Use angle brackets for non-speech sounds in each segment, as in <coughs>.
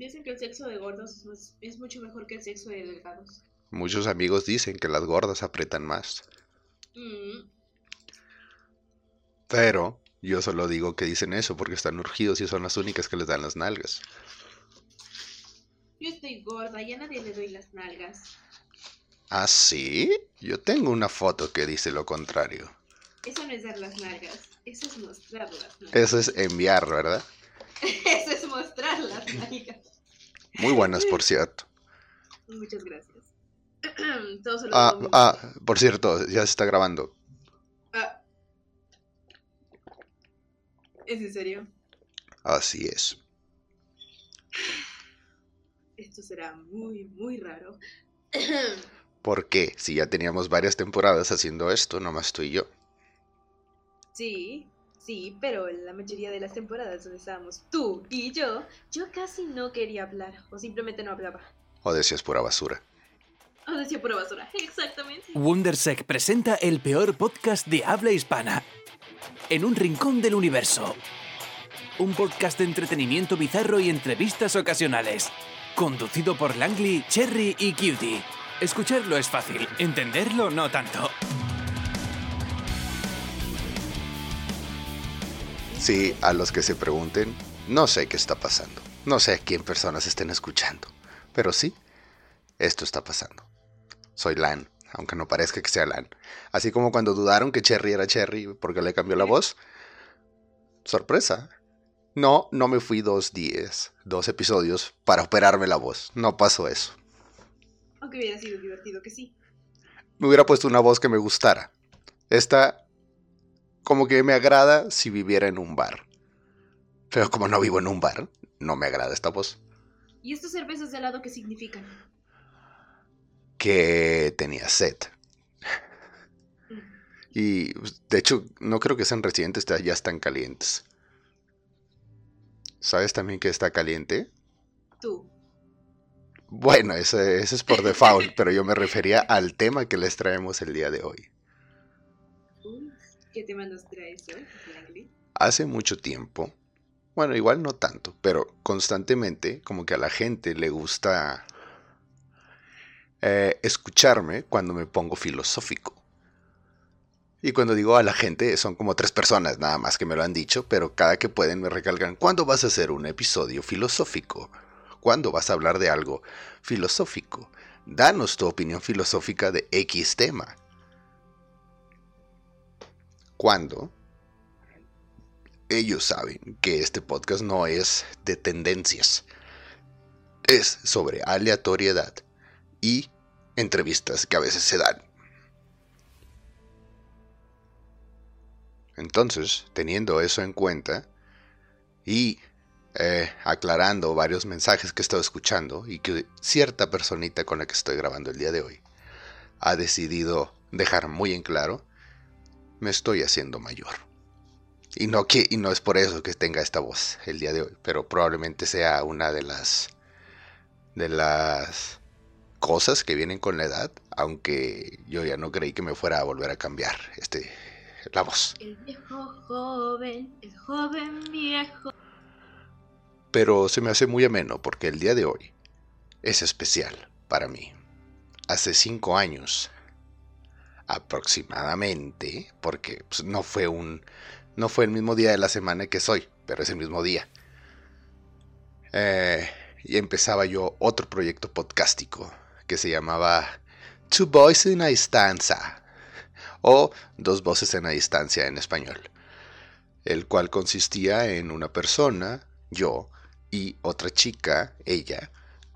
Dicen que el sexo de gordos es, mucho mejor que el sexo de delgados. Muchos amigos dicen que las gordas apretan más. Mm. Pero yo solo digo que dicen eso porque están urgidos y son las únicas que les dan las nalgas. Yo estoy gorda y a nadie le doy las nalgas. ¿Ah, sí? Yo tengo una foto que dice lo contrario. Eso no es dar las nalgas, eso es mostrar las nalgas. Eso es enviar, ¿verdad? <laughs> eso es mostrar las nalgas. Muy buenas, por cierto. Muchas gracias. <clears throat> ah, ah, por cierto, ya se está grabando. Ah. ¿Es en serio? Así es. Esto será muy, muy raro. <clears throat> ¿Por qué? Si ya teníamos varias temporadas haciendo esto, nomás tú y yo. Sí, sí, pero en la mayoría de las temporadas donde estábamos tú y yo, yo casi no quería hablar o simplemente no hablaba. O decías pura basura. O decía pura basura, <laughs> exactamente. Wondersec presenta el peor podcast de habla hispana. En un rincón del universo. Un podcast de entretenimiento bizarro y entrevistas ocasionales. Conducido por Langley, Cherry y Cutie. Escucharlo es fácil, entenderlo no tanto. Sí, a los que se pregunten, no sé qué está pasando. No sé a quién personas estén escuchando. Pero sí, esto está pasando. Soy Lan, aunque no parezca que sea Lan. Así como cuando dudaron que Cherry era Cherry porque le cambió la voz. Sorpresa. No, no me fui dos días, dos episodios para operarme la voz. No pasó eso. Aunque hubiera sido divertido que sí. Me hubiera puesto una voz que me gustara. Esta, como que me agrada si viviera en un bar. Pero como no vivo en un bar, no me agrada esta voz. ¿Y estos cervezas de helado qué significan? Que tenía sed. Mm. Y de hecho, no creo que sean recientes, ya están calientes. ¿Sabes también que está caliente? Tú. Bueno, ese, es por default, pero yo me refería al tema que les traemos el día de hoy. ¿Qué tema nos traes hoy, Hace mucho tiempo, bueno, igual no tanto, pero constantemente, como que a la gente le gusta eh, escucharme cuando me pongo filosófico. Y cuando digo a la gente, son como tres personas nada más que me lo han dicho, pero cada que pueden me recalcan, ¿cuándo vas a hacer un episodio filosófico? ¿Cuándo vas a hablar de algo filosófico? Danos tu opinión filosófica de X tema. ¿Cuándo? Ellos saben que este podcast no es de tendencias. Es sobre aleatoriedad y entrevistas que a veces se dan. Entonces, teniendo eso en cuenta y eh, aclarando varios mensajes que he estado escuchando y que cierta personita con la que estoy grabando el día de hoy ha decidido dejar muy en claro, me estoy haciendo mayor. Y no, que, y no es por eso que tenga esta voz el día de hoy, pero probablemente sea una de las de las cosas que vienen con la edad, aunque yo ya no creí que me fuera a volver a cambiar este la voz. El viejo joven, el joven viejo pero se me hace muy ameno porque el día de hoy es especial para mí. Hace cinco años, aproximadamente, porque pues, no fue un, no fue el mismo día de la semana que soy, pero es el mismo día. Eh, y empezaba yo otro proyecto podcástico que se llamaba Two Voices in a Distancia o Dos Voces en a Distancia en español, el cual consistía en una persona, yo, y otra chica, ella,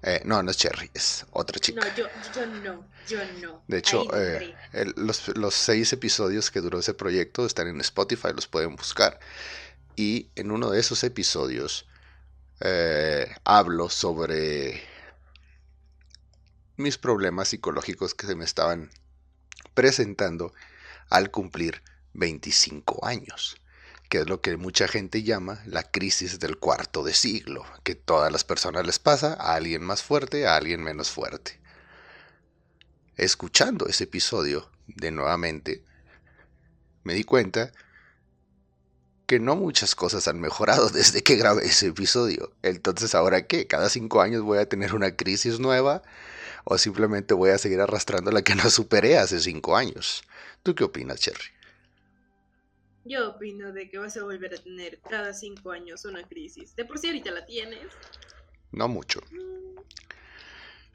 eh, no, no es Cherry, es otra chica. No, yo, yo no, yo no. De hecho, eh, los, seis episodios que duró ese proyecto están en Spotify, los pueden buscar. Y en uno de esos episodios eh, hablo sobre mis problemas psicológicos que se me estaban presentando al cumplir 25 años que es lo que mucha gente llama la crisis del cuarto de siglo, que todas las personas les pasa a alguien más fuerte, a alguien menos fuerte. Escuchando ese episodio de nuevamente, me di cuenta que no muchas cosas han mejorado <laughs> desde que grabé ese episodio. Entonces, ¿ahora qué? ¿Cada cinco años voy a tener una crisis nueva? ¿O simplemente voy a seguir arrastrando la que no superé hace cinco años? ¿Tú qué opinas, Cherry? Yo opino de que vas a volver a tener cada cinco años una crisis. De por sí ahorita la tienes. No mucho. Mm.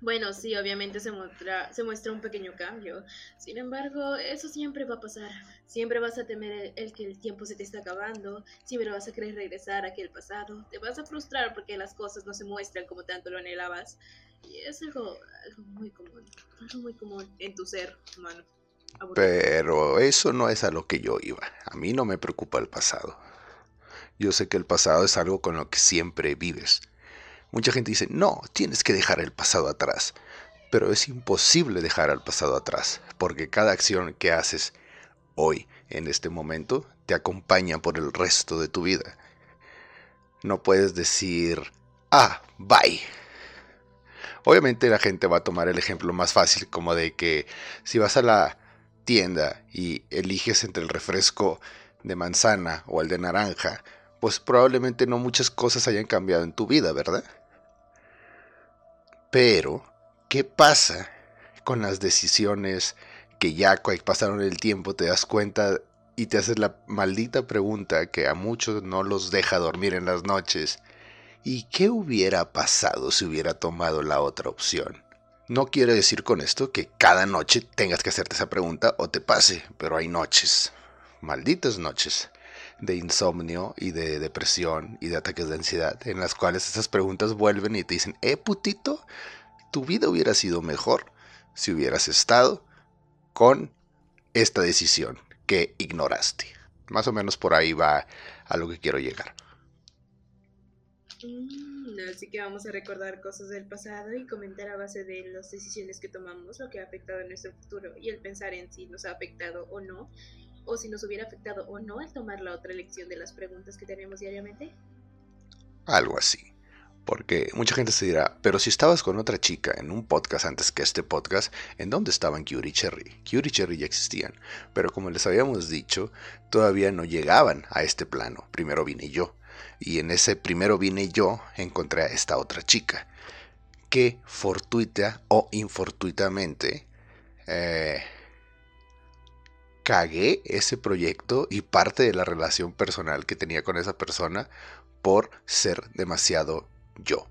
Bueno, sí, obviamente se muestra, se muestra un pequeño cambio. Sin embargo, eso siempre va a pasar. Siempre vas a temer el, el, que el tiempo se te está acabando. Siempre vas a querer regresar a aquel pasado. Te vas a frustrar porque las cosas no se muestran como tanto lo anhelabas. Y es algo, algo muy común. Algo muy común en tu ser humano. Pero eso no es a lo que yo iba. A mí no me preocupa el pasado. Yo sé que el pasado es algo con lo que siempre vives. Mucha gente dice, no, tienes que dejar el pasado atrás. Pero es imposible dejar al pasado atrás, porque cada acción que haces hoy, en este momento, te acompaña por el resto de tu vida. No puedes decir, ah, bye. Obviamente la gente va a tomar el ejemplo más fácil, como de que si vas a la y eliges entre el refresco de manzana o el de naranja, pues probablemente no muchas cosas hayan cambiado en tu vida, ¿verdad? Pero, ¿qué pasa con las decisiones que ya pasaron el tiempo, te das cuenta y te haces la maldita pregunta que a muchos no los deja dormir en las noches? ¿Y qué hubiera pasado si hubiera tomado la otra opción? No quiero decir con esto que cada noche tengas que hacerte esa pregunta o te pase, pero hay noches, malditas noches, de insomnio y de depresión y de ataques de ansiedad, en las cuales esas preguntas vuelven y te dicen, eh, putito, tu vida hubiera sido mejor si hubieras estado con esta decisión que ignoraste. Más o menos por ahí va a lo que quiero llegar. Mm, así que vamos a recordar cosas del pasado y comentar a base de las decisiones que tomamos, lo que ha afectado en nuestro futuro y el pensar en si nos ha afectado o no, o si nos hubiera afectado o no al tomar la otra lección de las preguntas que tenemos diariamente. Algo así. Porque mucha gente se dirá, pero si estabas con otra chica en un podcast antes que este podcast, ¿en dónde estaban Curie y Cherry? Curie y Cherry ya existían, pero como les habíamos dicho, todavía no llegaban a este plano. Primero vine yo. Y en ese primero vine yo, encontré a esta otra chica, que fortuita o infortuitamente eh, cagué ese proyecto y parte de la relación personal que tenía con esa persona por ser demasiado yo.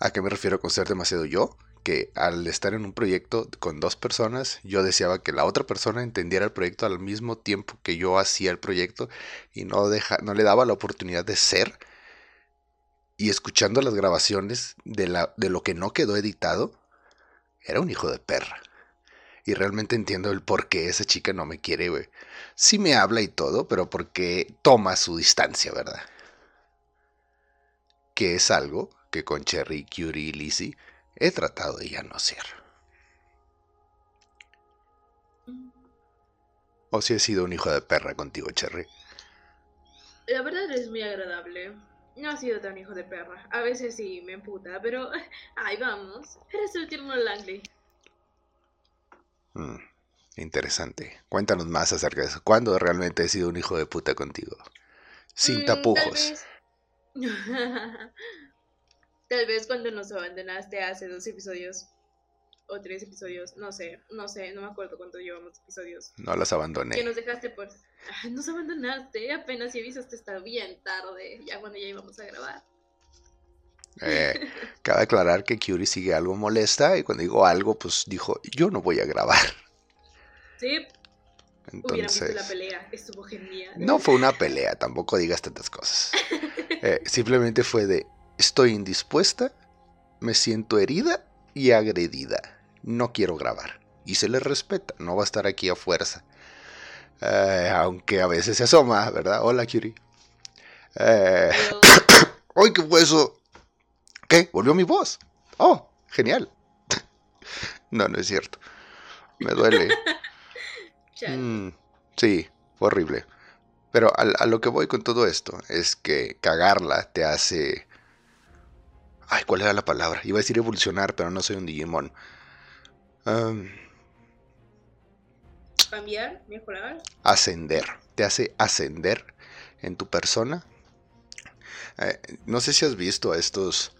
¿A qué me refiero con ser demasiado yo? Que al estar en un proyecto con dos personas, yo deseaba que la otra persona entendiera el proyecto al mismo tiempo que yo hacía el proyecto y no, deja, no le daba la oportunidad de ser. Y escuchando las grabaciones de, la, de lo que no quedó editado, era un hijo de perra. Y realmente entiendo el por qué esa chica no me quiere, güey. Sí me habla y todo, pero porque toma su distancia, ¿verdad? que es algo que con Cherry, Curie y Lizzie he tratado de ya no hacer. ¿O si he sido un hijo de perra contigo, Cherry? La verdad es muy agradable. No ha sido tan hijo de perra. A veces sí me emputa, pero <laughs> ahí vamos. Eres el tierno Langley. Mm, interesante. Cuéntanos más acerca de eso. ¿Cuándo realmente he sido un hijo de puta contigo? Sin Mm, tapujos. <laughs> Tal vez... Cuando nos abandonaste hace dos episodios o tres episodios, no sé, no sé, no me acuerdo cuánto llevamos episodios. No los abandoné. Que nos dejaste por... Ah, Nos abandonaste, apenas si avisaste hasta bien tarde, ya cuando ya íbamos a grabar. Eh, <laughs> cabe aclarar que Curie sigue algo molesta y cuando digo algo, pues dijo, yo no voy a grabar. Sí, visto la Entonces, pelea, estuvo genial. no fue una pelea, tampoco digas tantas cosas. <laughs> Eh, simplemente fue de, estoy indispuesta, me siento herida y agredida. No quiero grabar. Y se le respeta, no va a estar aquí a fuerza. Eh, aunque a veces se asoma, ¿verdad? Hola, Curie. Eh, <coughs> ¡Ay, qué fue eso! ¿Qué? ¿Volvió mi voz? ¡Oh, genial! <laughs> no, no es cierto. Me duele. <laughs> Mm, sí, fue horrible. Pero a, a lo que voy con todo esto es que cagarla te hace... Ay, ¿cuál era la palabra? Iba a decir evolucionar, pero no soy un Digimon. Am, Cambiar, mejorar. ascender. Te hace ascender en tu persona. Eh, no sé si has visto a estos,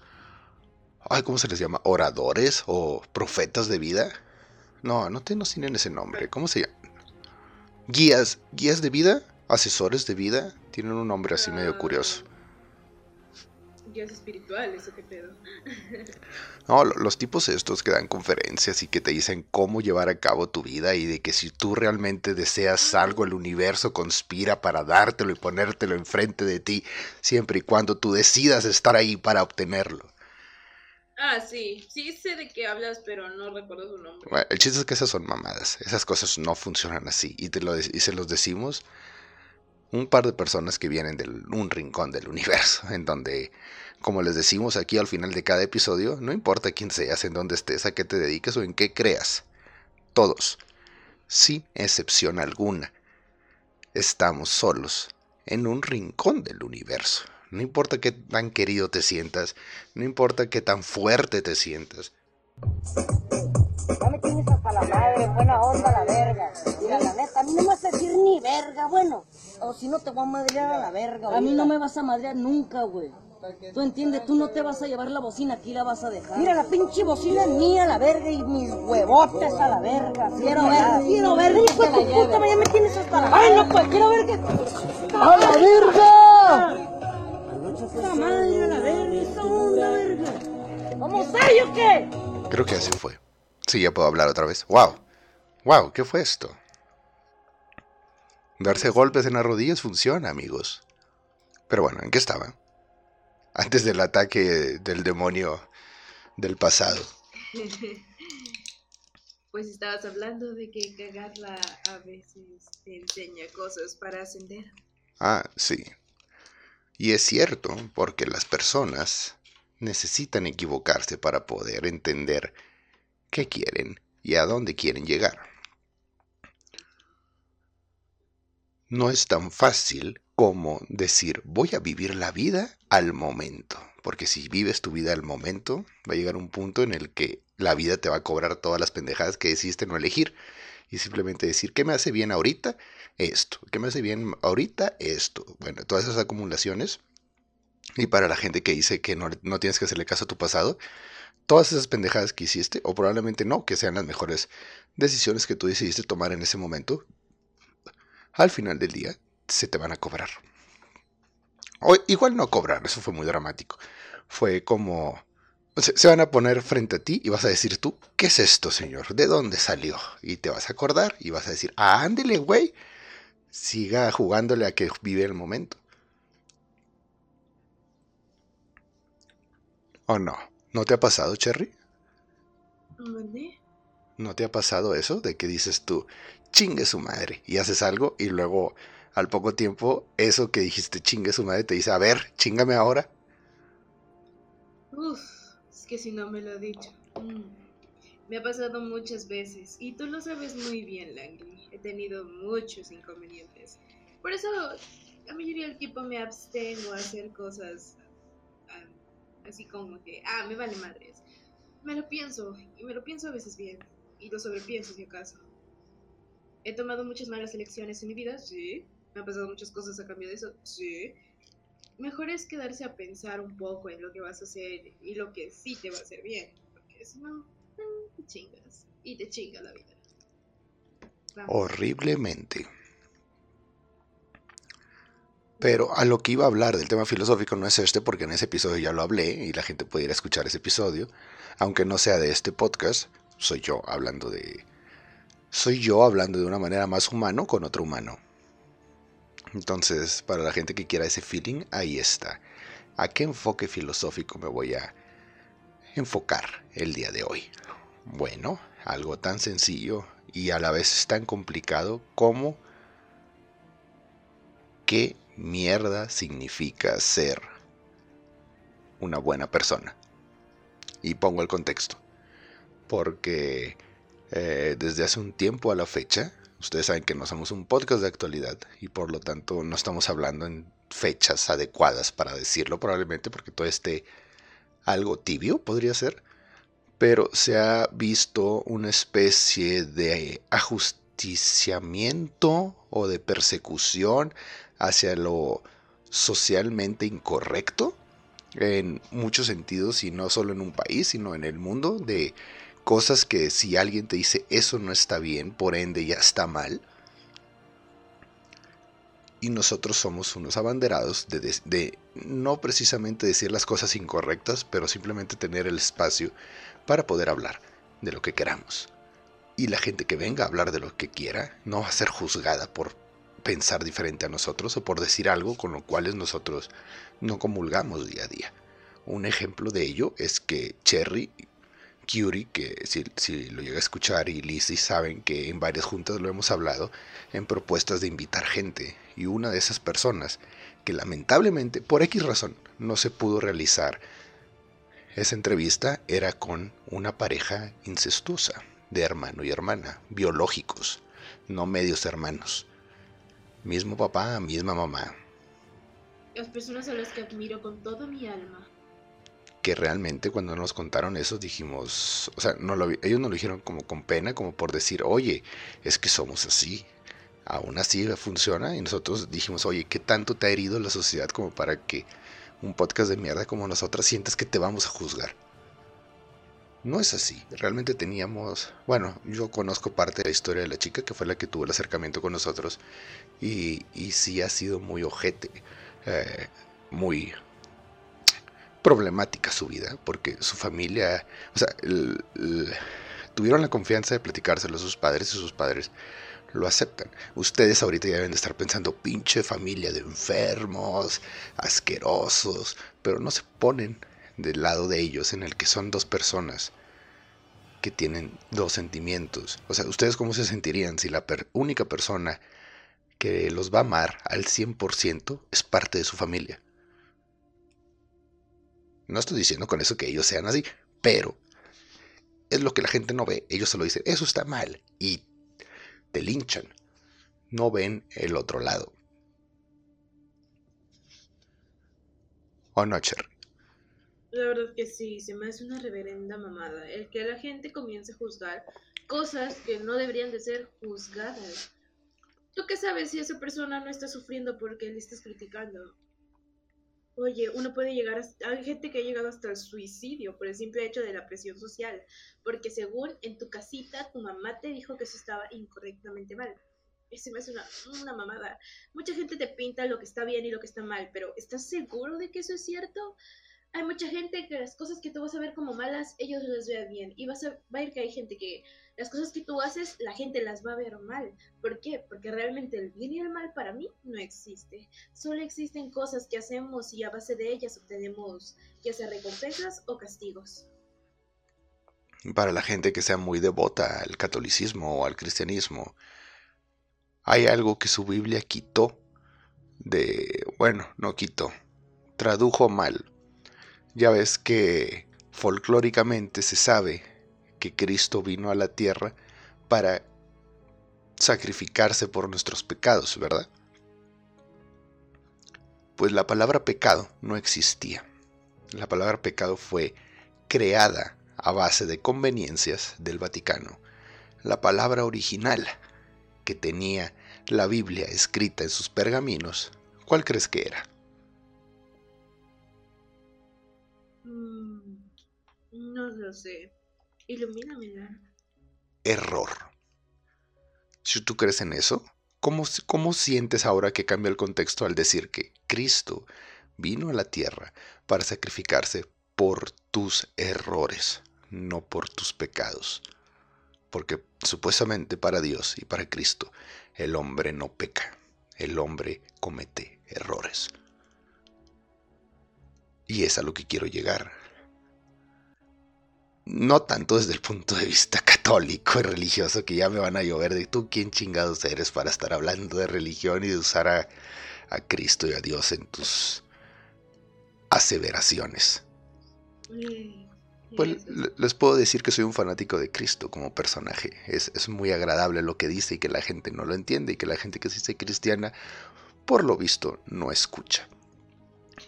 ay, ¿cómo se les llama? Oradores o profetas de vida. No, no, te, no tienen ese nombre. ¿Cómo se llama? Guías, guías de vida, asesores de vida. Tienen un nombre así medio curioso. Guías espirituales, ¿o qué pedo? <laughs> No, los tipos estos que dan conferencias y que te dicen cómo llevar a cabo tu vida y de que si tú realmente deseas algo, el universo conspira para dártelo y ponértelo enfrente de ti, siempre y cuando tú decidas estar ahí para obtenerlo. Ah, sí, sí sé de qué hablas, pero no recuerdo su nombre. Bueno, el chiste es que esas son mamadas, esas cosas no funcionan así y, te lo, y se los decimos un par de personas que vienen de un rincón del universo, en donde como les decimos aquí al final de cada episodio, no importa quién seas, en dónde estés, a qué te dediques o en qué creas, todos, sin excepción alguna, estamos solos en un rincón del universo. No importa qué tan querido te sientas, no importa qué tan fuerte te sientas. Ya me tienes hasta la madre, buena onda la verga. Mira, la neta, a mí no me vas a decir ni verga, bueno. O si no te voy a madrear a la verga. A mí no me vas a madrear nunca, güey. Tú entiendes, tú no te vas a llevar la bocina, aquí la vas a dejar. Mira, la pinche bocina es mía, la verga, y mis huevotes a la verga. Quiero ver, quiero ver, hijo de tu puta, ya me tienes hasta la Ay, no, pues, quiero ver que... ¡A la verga! ¡Puta madre, a la verga, esa onda, verga! ¿Vamos ahí o qué? Creo que así fue. Sí, ya puedo hablar otra vez. ¡Wow! ¡Wow! ¿Qué fue esto? Darse golpes en las rodillas funciona, amigos. Pero bueno, ¿en qué estaba? Antes del ataque del demonio del pasado. <laughs> Pues estabas hablando de que cagarla a veces te enseña cosas para ascender. Ah, sí. Y es cierto, porque las personas necesitan equivocarse para poder entender qué quieren y a dónde quieren llegar. No es tan fácil como decir voy a vivir la vida al momento. Porque si vives tu vida al momento, va a llegar un punto en el que la vida te va a cobrar todas las pendejadas que decidiste no elegir. Y simplemente decir, ¿qué me hace bien ahorita? Esto. ¿Qué me hace bien ahorita? Esto. Bueno, todas esas acumulaciones. Y para la gente que dice que no, no tienes que hacerle caso a tu pasado, todas esas pendejadas que hiciste, o probablemente no, que sean las mejores decisiones que tú decidiste tomar en ese momento, al final del día se te van a cobrar. O igual no cobrar, eso fue muy dramático. Fue como... Se, van a poner frente a ti y vas a decir tú, ¿qué es esto, señor? ¿De dónde salió? Y te vas a acordar y vas a decir, ah, ándele, güey. Siga jugándole a que vive el momento. ¿O no? ¿No te ha pasado, Cherry? ¿No te ha pasado eso de que dices tú, chingue su madre, y haces algo y luego al poco tiempo, eso que dijiste chingue su madre te dice, a ver, chingame ahora. Uf, es que si no me lo he dicho. Mm. Me ha pasado muchas veces y tú lo sabes muy bien, Langley. He tenido muchos inconvenientes. Por eso, la mayoría del tiempo me abstengo a hacer cosas ah, así como que, ah, me vale madres. Me lo pienso y me lo pienso a veces bien y lo sobrepienso si acaso. He tomado muchas malas elecciones en mi vida, sí, me han pasado muchas cosas a cambio de eso, sí. Mejor es quedarse a pensar un poco en lo que vas a hacer y lo que sí te va a hacer bien, porque si no, te chingas y te chinga la vida. Horriblemente. Pero a lo que iba a hablar del tema filosófico no es este, porque en ese episodio ya lo hablé y la gente puede ir a escuchar ese episodio, aunque no sea de este podcast, soy yo hablando de... Soy yo hablando de una manera más humano con otro humano. Entonces, para la gente que quiera ese feeling, ahí está. ¿A qué enfoque filosófico me voy a enfocar el día de hoy? Bueno, algo tan sencillo y a la vez tan complicado como qué mierda significa ser una buena persona. Y pongo el contexto. Porque eh, desde hace un tiempo a la fecha Ustedes saben que no somos un podcast de actualidad y por lo tanto no estamos hablando en fechas adecuadas para decirlo probablemente porque todo esté algo tibio, podría ser. Pero se ha visto una especie de ajusticiamiento o de persecución hacia lo socialmente incorrecto en muchos sentidos y no solo en un país, sino en el mundo, de cosas que si alguien te dice eso no está bien, por ende ya está mal. Y nosotros somos unos abanderados de, de, no precisamente decir las cosas incorrectas, pero simplemente tener el espacio para poder hablar de lo que queramos. Y la gente que venga a hablar de lo que quiera no va a ser juzgada por pensar diferente a nosotros o por decir algo con lo cual nosotros no comulgamos día a día. Un ejemplo de ello es que Cherry, Curie, que si, lo llega a escuchar, y Lizzie saben que en varias juntas lo hemos hablado, en propuestas de invitar gente. Y una de esas personas, que lamentablemente, por X razón, no se pudo realizar esa entrevista, era con una pareja incestuosa, de hermano y hermana, biológicos, no medios hermanos. Mismo papá, misma mamá. Las personas a las que admiro con toda mi alma. Que realmente cuando nos contaron eso dijimos, o sea, ellos nos lo dijeron como con pena, como por decir, oye, es que somos así. Aún así funciona y nosotros dijimos, oye, ¿qué tanto te ha herido la sociedad como para que un podcast de mierda como nosotros sientas que te vamos a juzgar? No es así. Realmente teníamos, bueno, yo conozco parte de la historia de la chica que fue la que tuvo el acercamiento con nosotros y, y sí ha sido muy ojete, eh, muy problemática su vida, porque su familia, o sea, tuvieron la confianza de platicárselo a sus padres y sus padres lo aceptan. Ustedes ahorita ya deben de estar pensando, pinche familia de enfermos, asquerosos, pero no se ponen del lado de ellos en el que son dos personas que tienen dos sentimientos. O sea, ¿ustedes cómo se sentirían si la única persona que los va a amar al 100% es parte de su familia? No estoy diciendo con eso que ellos sean así, pero es lo que la gente no ve. Ellos se lo dicen, eso está mal, y te linchan. No ven el otro lado. ¿O no, Cherry? La verdad que sí, se me hace una reverenda mamada el que la gente comience a juzgar cosas que no deberían de ser juzgadas. ¿Tú qué sabes si esa persona no está sufriendo porque le estás criticando? Oye, uno puede llegar a... Hay gente que ha llegado hasta el suicidio por el simple hecho de la presión social, porque según en tu casita tu mamá te dijo que eso estaba incorrectamente mal. Eso me hace una, una mamada. Mucha gente te pinta lo que está bien y lo que está mal, pero ¿estás seguro de que eso es cierto? Hay mucha gente que las cosas que tú vas a ver como malas, ellos las vean bien. Y vas a, va a ir que hay gente que las cosas que tú haces, la gente las va a ver mal. ¿Por qué? Porque realmente el bien y el mal para mí no existe. Solo existen cosas que hacemos y a base de ellas obtenemos ya sea recompensas o castigos. Para la gente que sea muy devota al catolicismo o al cristianismo, hay algo que su Biblia quitó de, bueno, no quitó, tradujo mal ya ves que folclóricamente se sabe que Cristo vino a la tierra para sacrificarse por nuestros pecados, ¿verdad? Pues la palabra pecado no existía. La palabra pecado fue creada a base de conveniencias del Vaticano. La palabra original que tenía la Biblia escrita en sus pergaminos, ¿cuál crees que era? No lo sé. Ilumíname. Error. Si tú crees en eso, ¿cómo, ¿cómo sientes ahora que cambia el contexto al decir que Cristo vino a la tierra para sacrificarse por tus errores, no por tus pecados? Porque supuestamente para Dios y para Cristo el hombre no peca, el hombre comete errores. Y es a lo que quiero llegar no tanto desde el punto de vista <laughs> católico y religioso, que ya me van a llover de tú quién chingados eres para estar hablando de religión y de usar a, a Cristo y a Dios en tus aseveraciones. Pues les puedo decir que soy un fanático de Cristo como personaje. Es, es, muy agradable lo que dice y que la gente no lo entiende y que la gente que se dice cristiana, por lo visto, no escucha.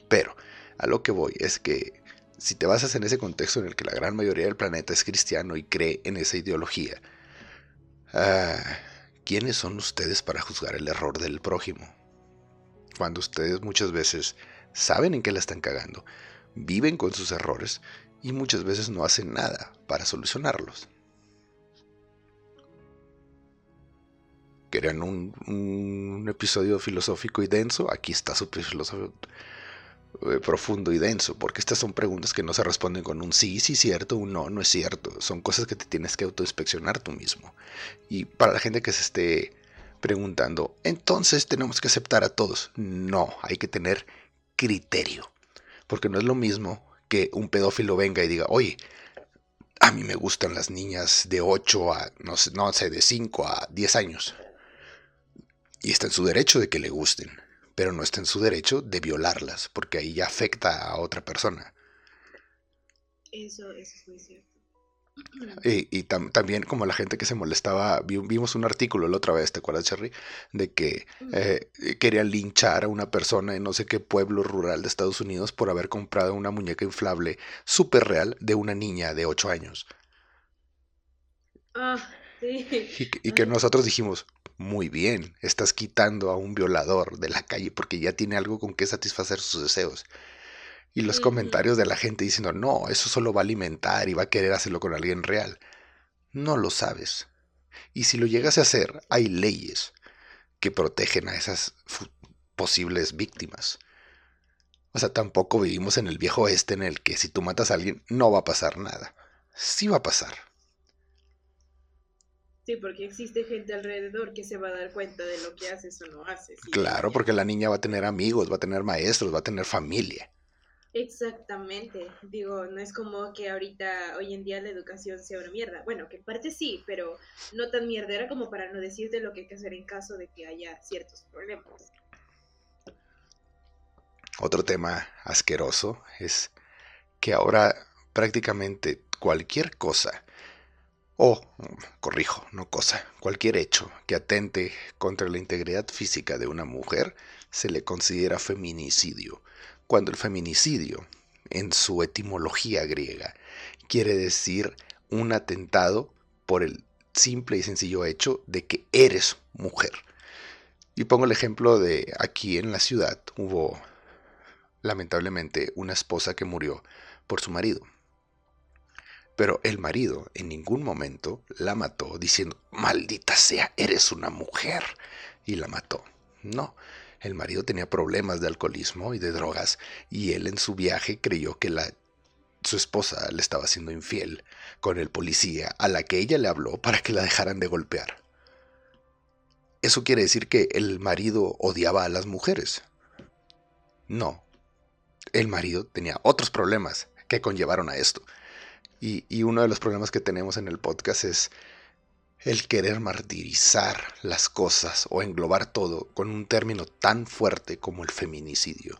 Pero a lo que voy es que si te basas en ese contexto en el que la gran mayoría del planeta es cristiano y cree en esa ideología, ah, ¿quiénes son ustedes para juzgar el error del prójimo? Cuando ustedes muchas veces saben en qué la están cagando, viven con sus errores y muchas veces no hacen nada para solucionarlos. ¿Querían un, un episodio filosófico y denso? Aquí está su eh, profundo y denso, porque estas son preguntas que no se responden con un sí, sí cierto, un no, no es cierto. Son cosas que te tienes que autoinspeccionar tú mismo. Y para la gente que se esté preguntando, entonces tenemos que aceptar a todos. No, hay que tener criterio. Porque no es lo mismo que un pedófilo venga y diga, oye, a mí me gustan las niñas de 8 a, no sé, no sé, de 5 a 10 años. Y está en su derecho de que le gusten pero no está en su derecho de violarlas, porque ahí ya afecta a otra persona. Eso, eso es muy cierto. Y, también como la gente que se molestaba, vimos un artículo la otra vez, ¿te acuerdas, Cherry? De que eh, querían linchar a una persona en no sé qué pueblo rural de Estados Unidos por haber comprado una muñeca inflable súper real de una niña de 8 años. Ah, sí. y que nosotros dijimos, muy bien, estás quitando a un violador de la calle porque ya tiene algo con que satisfacer sus deseos. Y los comentarios de la gente diciendo, no, eso solo va a alimentar y va a querer hacerlo con alguien real. No lo sabes. Y si lo llegas a hacer, hay leyes que protegen a esas posibles víctimas. O sea, tampoco vivimos en el viejo oeste en el que si tú matas a alguien no va a pasar nada. Sí va a pasar. Sí, porque existe gente alrededor que se va a dar cuenta de lo que haces o no haces. Claro, porque la niña va a tener amigos, va a tener maestros, va a tener familia. Exactamente. Digo, no es como que ahorita, hoy en día la educación sea una mierda. Bueno, que en parte sí, pero no tan mierdera como para no decirte lo que hay que hacer en caso de que haya ciertos problemas. Otro tema asqueroso es que ahora prácticamente cualquier cosa o, corrijo, no cosa, cualquier hecho que atente contra la integridad física de una mujer se le considera feminicidio, cuando el feminicidio, en su etimología griega, quiere decir un atentado por el simple y sencillo hecho de que eres mujer. Y pongo el ejemplo de aquí en la ciudad hubo lamentablemente una esposa que murió por su marido. Pero el marido en ningún momento la mató diciendo, maldita sea, eres una mujer. Y la mató. No, el marido tenía problemas de alcoholismo y de drogas y él en su viaje creyó que la, su esposa le estaba siendo infiel con el policía a la que ella le habló para que la dejaran de golpear. ¿Eso quiere decir que el marido odiaba a las mujeres? No. El marido tenía otros problemas que conllevaron a esto. Y, uno de los problemas que tenemos en el podcast es el querer martirizar las cosas o englobar todo con un término tan fuerte como el feminicidio.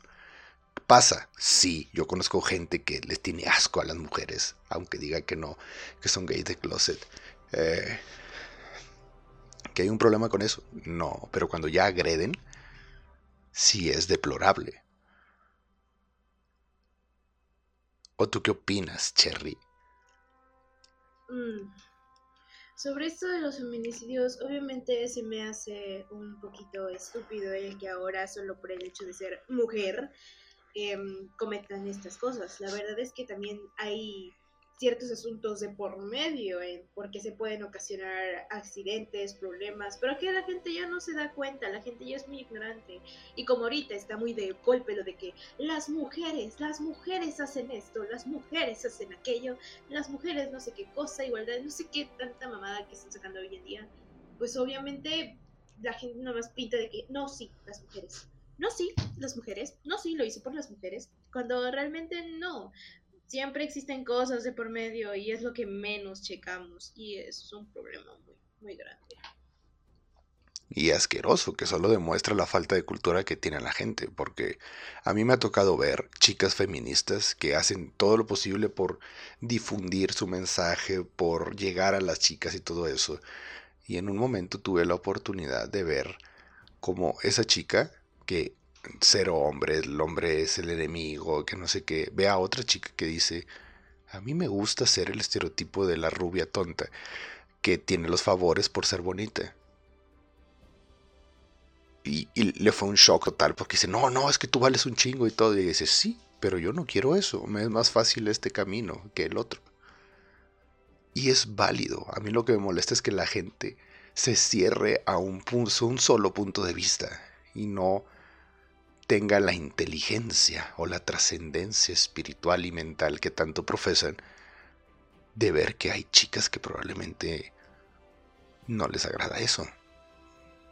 Pasa, sí, yo conozco gente que les tiene asco a las mujeres, aunque diga que no, que son gays de closet. Eh, ¿Que hay un problema con eso? No, pero cuando ya agreden, sí es deplorable. ¿O tú qué opinas, Cherry? Mm. Sobre esto de los feminicidios, obviamente se me hace un poquito estúpido el que ahora, solo por el hecho de ser mujer, em, cometan estas cosas. La verdad es que también hay ciertos asuntos de por medio, porque se pueden ocasionar accidentes, problemas, pero que la gente ya no se da cuenta, la gente ya es muy ignorante. Y como ahorita está muy de golpe lo de que las mujeres, las mujeres hacen esto, las mujeres hacen aquello, las mujeres no sé qué cosa, igualdad, no sé qué tanta mamada que están sacando hoy en día, pues obviamente la gente más pinta de que no, sí, las mujeres. No, sí, las mujeres. No, sí, lo hice por las mujeres. Cuando realmente no siempre existen cosas de por medio y es lo que menos checamos y es un problema muy, muy grande. Y asqueroso, que solo demuestra la falta de cultura que tiene la gente, porque a mí me ha tocado ver chicas feministas que hacen todo lo posible por difundir su mensaje, por llegar a las chicas y todo eso. Y en un momento tuve la oportunidad de ver como esa chica que cero hombre, el hombre es el enemigo, que no sé qué, ve a otra chica que dice, a mí me gusta ser el estereotipo de la rubia tonta, que tiene los favores por ser bonita. Y, le fue un shock total porque dice, no, no, es que tú vales un chingo y todo. Y dice, sí, pero yo no quiero eso. Me es más fácil este camino que el otro. Y es válido. A mí lo que me molesta es que la gente se cierre a un, un solo punto de vista y no tenga la inteligencia o la trascendencia espiritual y mental que tanto profesan de ver que hay chicas que probablemente no les agrada eso.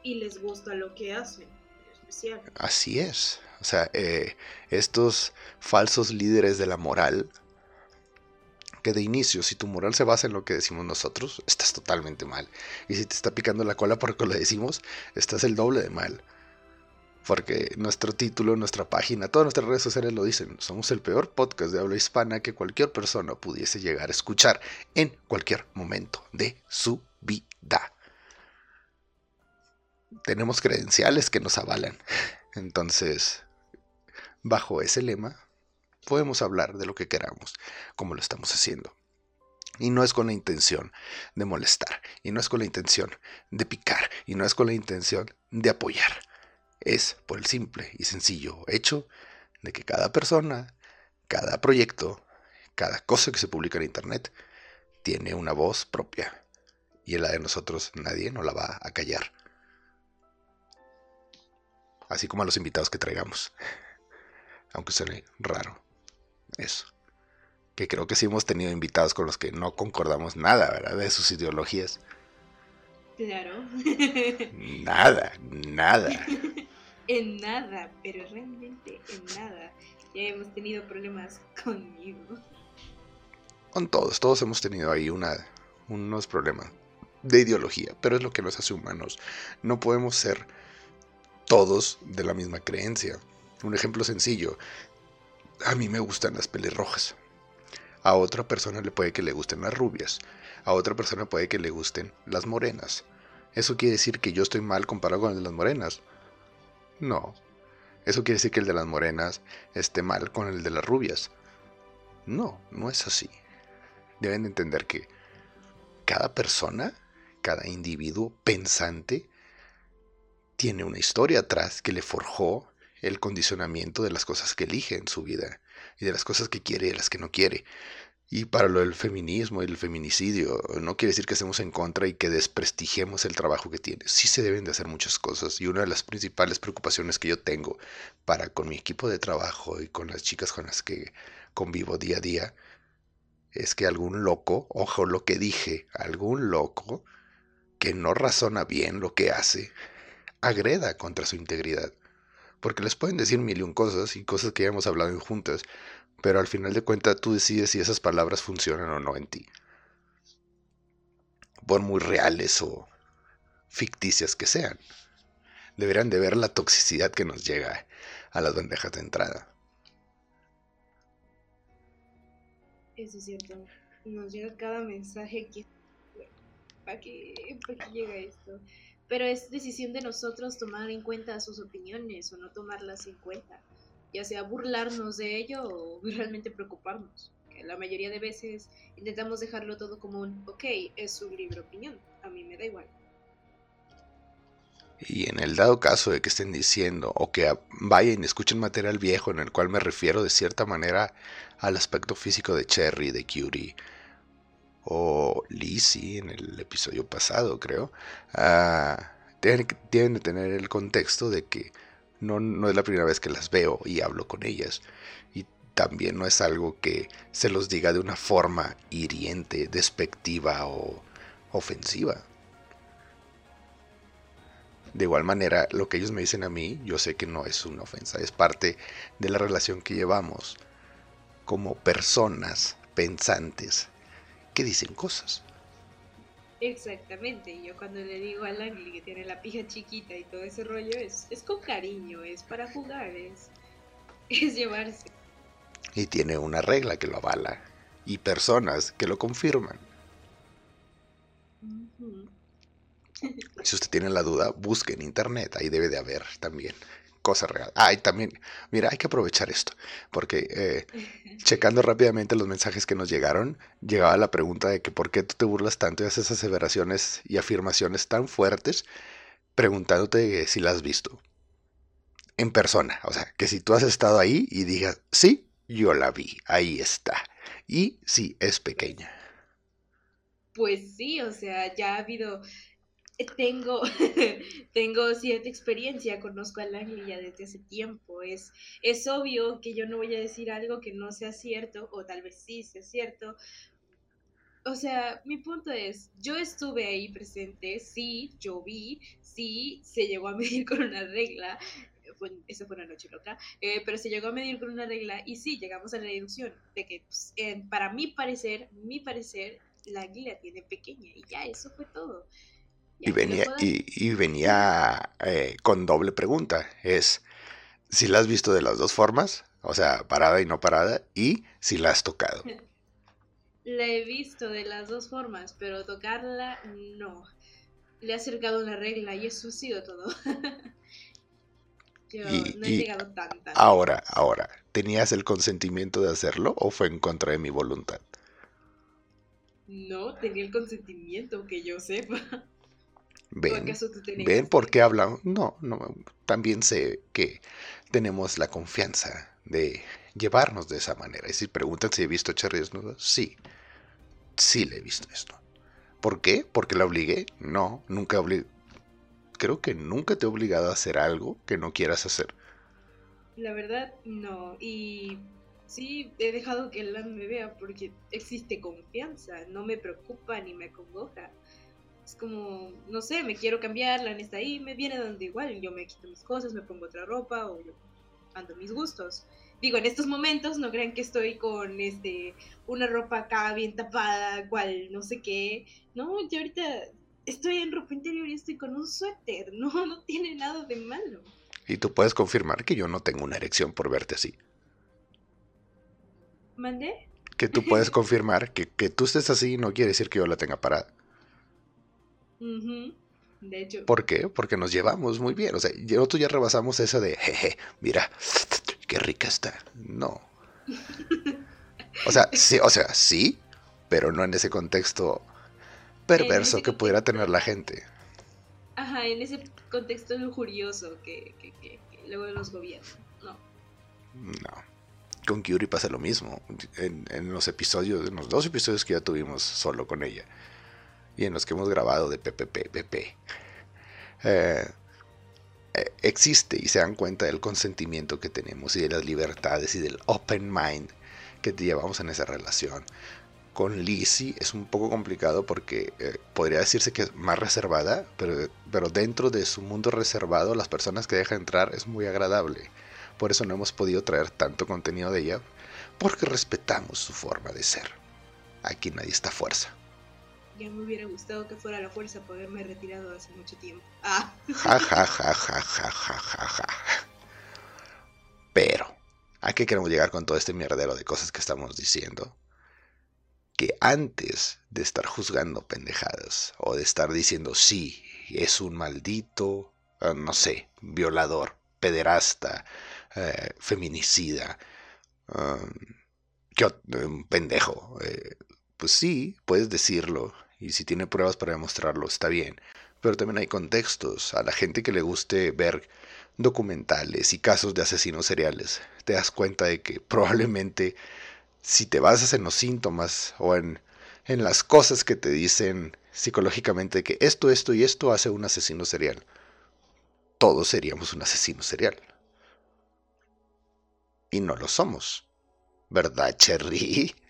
Y les gusta lo que hacen, especial. Así es. O sea, eh, estos falsos líderes de la moral, que de inicio, si tu moral se basa en lo que decimos nosotros, estás totalmente mal. Y si te está picando la cola porque lo decimos, estás el doble de mal. Porque nuestro título, nuestra página, todas nuestras redes sociales lo dicen. Somos el peor podcast de habla hispana que cualquier persona pudiese llegar a escuchar en cualquier momento de su vida. Tenemos credenciales que nos avalan. Entonces, bajo ese lema, podemos hablar de lo que queramos, como lo estamos haciendo. Y no es con la intención de molestar, y no es con la intención de picar, y no es con la intención de apoyar es por el simple y sencillo hecho de que cada persona, cada proyecto, cada cosa que se publica en Internet tiene una voz propia. Y en la de nosotros nadie nos la va a callar. Así como a los invitados que traigamos. Aunque suene raro. Eso. Que creo que sí hemos tenido invitados con los que no concordamos nada, ¿verdad? De sus ideologías. Claro. Nada, nada. <laughs> en nada, pero realmente en nada. Ya hemos tenido problemas <laughs> conmigo. Con todos, todos hemos tenido ahí unos problemas de ideología, pero es lo que nos hace humanos. No podemos ser todos de la misma creencia. Un ejemplo sencillo, a mí me gustan las pelirrojas. A otra persona le puede que le gusten las rubias. A otra persona puede que le gusten las morenas. ¿Eso quiere decir que yo estoy mal comparado con las morenas? No. ¿Eso quiere decir que el de las morenas esté mal con el de las rubias? No, no es así. Deben entender que cada persona, cada individuo pensante, tiene una historia atrás que le forjó el condicionamiento de las cosas que elige en su vida y de las cosas que quiere y de las que no quiere. Y para lo del feminismo y el feminicidio, no quiere decir que estemos en contra y que desprestigiemos el trabajo que tiene. Sí se deben de hacer muchas cosas y una de las principales preocupaciones que yo tengo para con mi equipo de trabajo y con las chicas con las que convivo día a día es que algún loco, ojo lo que dije, algún loco que no razona bien lo que hace, agreda contra su integridad. Porque les pueden decir mil y un cosas y cosas que ya hemos hablado en juntas, pero al final de cuentas tú decides si esas palabras funcionan o no en ti. Por muy reales o ficticias que sean. Deberán de ver la toxicidad que nos llega a las bandejas de entrada. Eso es cierto. Nos llega cada mensaje que... ¿Para qué, ¿Para qué llega esto? Pero es decisión de nosotros tomar en cuenta sus opiniones o no tomarlas en cuenta ya sea burlarnos de ello o <laughs> realmente preocuparnos. La mayoría de veces intentamos dejarlo todo como un, ok, es su libre opinión, a mí me da igual. Y en el dado caso de que estén diciendo o que vayan y escuchen material viejo en el cual me refiero de cierta manera al aspecto físico de Cherry, de Cutie o Lizzie en el episodio pasado, creo, uh, tienen, que tener el contexto de que no, es la primera vez que las veo y hablo con ellas. Y también no es algo que se los diga de una forma hiriente, despectiva o ofensiva. De igual manera, lo que ellos me dicen a mí, yo sé que no es una ofensa, es parte de la relación que llevamos como personas pensantes que dicen cosas. Exactamente, yo cuando le digo a Langley que tiene la pija chiquita y todo ese rollo, es, es con cariño, es para jugar, es, <laughs> es llevarse. Y tiene una regla que lo avala y personas que lo confirman. Si usted tiene la duda, busque en internet, ahí debe de haber también cosa real. Ah, y también, mira, hay que aprovechar esto, porque eh, <laughs> checando rápidamente los mensajes que nos llegaron, llegaba la pregunta de que por qué tú te burlas tanto y haces aseveraciones y afirmaciones tan fuertes preguntándote si la has visto. En persona, o sea, que si tú has estado ahí y digas, sí, yo la vi, ahí está. Y sí, es pequeña. Pues sí, o sea, ya ha habido tengo, <laughs> tengo cierta experiencia, conozco a Langley ya desde hace tiempo. Es, es obvio que yo no voy a decir algo que no sea cierto, o tal vez sí sea cierto. O sea, mi punto es, yo estuve ahí presente, sí, yo vi, sí, se llegó a <laughs> medir con una regla, fue, eso fue una noche loca, eh, pero se llegó a medir con una regla y sí, llegamos a la deducción de que pues, para mi parecer, mi parecer, la águila tiene pequeña y ya, eso fue todo. Y venía, y, venía eh, con doble pregunta. Es si la has visto de las dos formas, o sea, parada y no parada, y si la has tocado. <laughs> La he visto de las dos formas, pero tocarla no. Le he acercado una regla y ha sido todo. <laughs> Yo no he llegado tan, Ahora, ahora, ¿tenías el consentimiento de hacerlo o fue en contra de mi voluntad? No, tenía el consentimiento, que yo sepa. Ven, ven por qué hablan. No, no, también sé que tenemos la confianza de llevarnos de esa manera. Y si preguntan si he visto a Cherry desnudo, sí, sí le he visto esto. ¿Por qué? ¿Porque la obligué? No, nunca obligué. Creo que nunca te he obligado a hacer algo que no quieras hacer. La verdad, no. Y sí, he dejado que él me vea porque existe confianza. No me preocupa ni me acongoja. Es como, no sé, me quiero cambiar, la está ahí, me viene dando igual. Yo me quito mis cosas, me pongo otra ropa o yo ando mis gustos. Digo, en estos momentos no crean que estoy con este una ropa acá bien tapada, cual no sé qué. No, yo ahorita estoy en ropa interior y estoy con un suéter. <laughs> No, no tiene nada de malo. Y tú puedes confirmar que yo no tengo una erección por verte así. ¿Mandé? Que tú puedes <laughs> confirmar que, que tú estés así no quiere decir que yo la tenga parada. De hecho. ¿Por qué? Porque nos llevamos muy bien. O sea, nosotros ya rebasamos esa de, jeje, mira, qué rica está. No. O sea, <laughs> sí, o sea, sí, pero no en ese contexto perverso que pudiera tener la gente. Ajá, en ese contexto lujurioso que, que, que, luego los gobiernos. No. No. Con Kyuri pasa lo mismo. En, en los episodios, en los dos episodios que ya tuvimos solo con ella y en los que hemos grabado de PPP, eh, eh, existe y se dan cuenta del consentimiento que tenemos y de las libertades y del open mind que llevamos en esa relación. Con Lizzie es un poco complicado porque eh, podría decirse que es más reservada, pero, pero dentro de su mundo reservado, las personas que deja entrar es muy agradable. Por eso no hemos podido traer tanto contenido de ella, porque respetamos su forma de ser. Aquí nadie está a fuerza. Ya me hubiera gustado que fuera la fuerza por haberme retirado hace mucho tiempo. Ah. Ja, ja, ja, ja, ja, ja, ja, Pero, ¿a qué queremos llegar con todo este mierdero de cosas que estamos diciendo? Que antes de estar juzgando pendejadas o de estar diciendo sí, es un maldito, eh, no sé, violador, pederasta, eh, feminicida, um, un pendejo. Pues sí, puedes decirlo y si tiene pruebas para demostrarlo, está bien. Pero también hay contextos. A la gente que le guste ver documentales y casos de asesinos seriales, te das cuenta de que <laughs> probablemente si te basas en los síntomas o en, en las cosas que te dicen psicológicamente que esto, esto y esto hace un asesino serial, todos seríamos un asesino serial. Y no lo somos. ¿Verdad, Cherry? <laughs>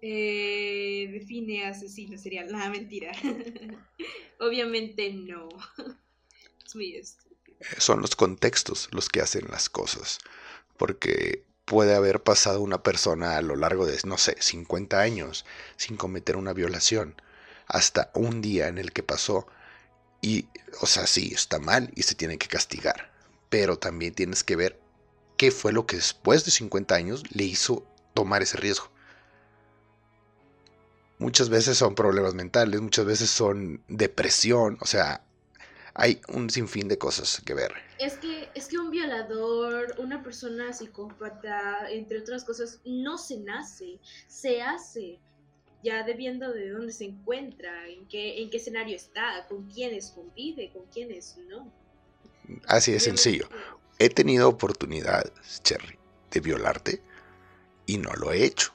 eh, define asesino serial. La mentira. <laughs> Obviamente no. <laughs> es estúpido. Son los contextos los que hacen las cosas. Porque puede haber pasado una persona a lo largo de, no sé, 50 años sin cometer una violación. Hasta un día en el que pasó. Y, o sea, sí, está mal y se tiene que castigar. Pero también tienes que ver qué fue lo que después de 50 años le hizo tomar ese riesgo muchas veces son problemas mentales, muchas veces son depresión, o sea, hay un sinfín de cosas que ver. Es que, es que un violador, una persona psicópata, entre otras cosas, no se nace, se hace. ya debiendo de dónde se encuentra, en qué, en qué escenario está, con quiénes convive, con quiénes no. Así de sencillo. He tenido oportunidades, Cherry, de violarte y no lo he hecho.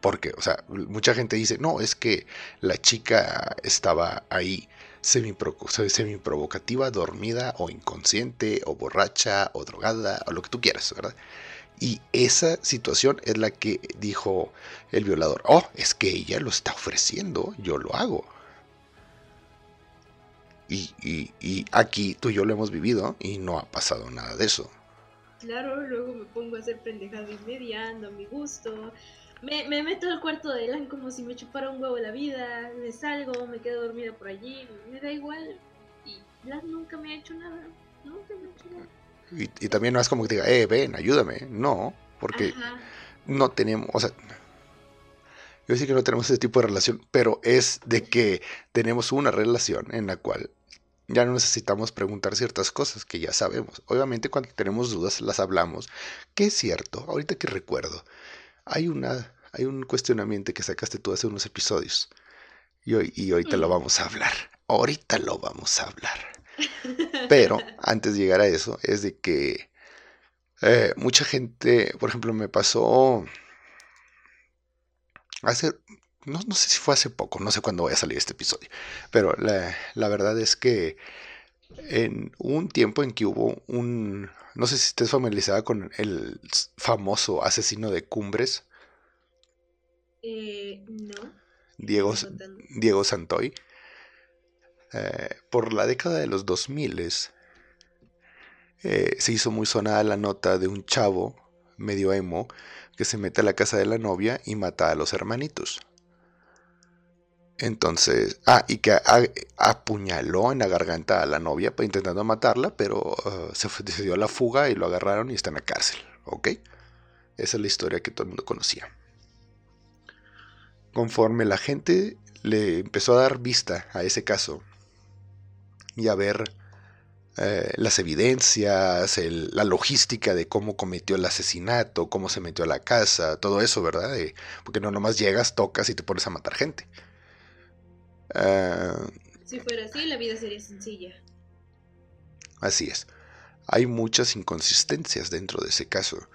Porque, o sea, mucha gente dice, no, es que la chica estaba ahí semi-provocativa, dormida o inconsciente o borracha o drogada o lo que tú quieras, ¿verdad? Y esa situación es la que dijo el violador, oh, es que ella lo está ofreciendo, yo lo hago. Y, y, aquí tú y yo lo hemos vivido y no ha pasado nada de eso. Claro, luego me pongo a hacer pendejadas y a mi gusto, me, me meto al cuarto de Elan como si me chupara un huevo la vida, me salgo, me quedo dormida por allí, me da igual. Y Lan nunca me ha hecho nada, nunca me ha hecho nada. Y, también no es como que diga, eh, ven, ayúdame. No, porque no tenemos, o sea, yo sé que no tenemos ese tipo de relación, pero es de que tenemos una relación en la cual ya no necesitamos preguntar ciertas cosas que ya sabemos. Obviamente cuando tenemos dudas las hablamos, que es cierto, ahorita que recuerdo, hay, una, hay un cuestionamiento que sacaste tú hace unos episodios. Y, hoy, y ahorita lo vamos a hablar. Ahorita lo vamos a hablar. Pero <laughs> antes de llegar a eso, es de que eh, mucha gente, por ejemplo, me pasó hace, no, no, sé si fue hace poco, no sé cuándo voy a salir este episodio, pero la, la verdad es que en un tiempo en que hubo un, no sé si estés familiarizada con el famoso asesino de Cumbres. Eh, no. Diego, Diego Santoy. Eh, por la década de los 2000 eh, se hizo muy sonada la nota de un chavo medio emo que se mete a la casa de la novia y mata a los hermanitos. Entonces, ah, y que apuñaló en la garganta a la novia intentando matarla, pero uh, se, dio a la fuga y lo agarraron y está en la cárcel, ¿ok? Esa es la historia que todo el mundo conocía. Conforme la gente le empezó a dar vista a ese caso y a ver eh, las evidencias, la logística de cómo cometió el asesinato, cómo se metió a la casa, todo eso, ¿verdad? porque no nomás llegas, tocas y te pones a matar gente. Ah, si fuera así, la vida sería sencilla. Así es. Hay muchas inconsistencias dentro de ese caso.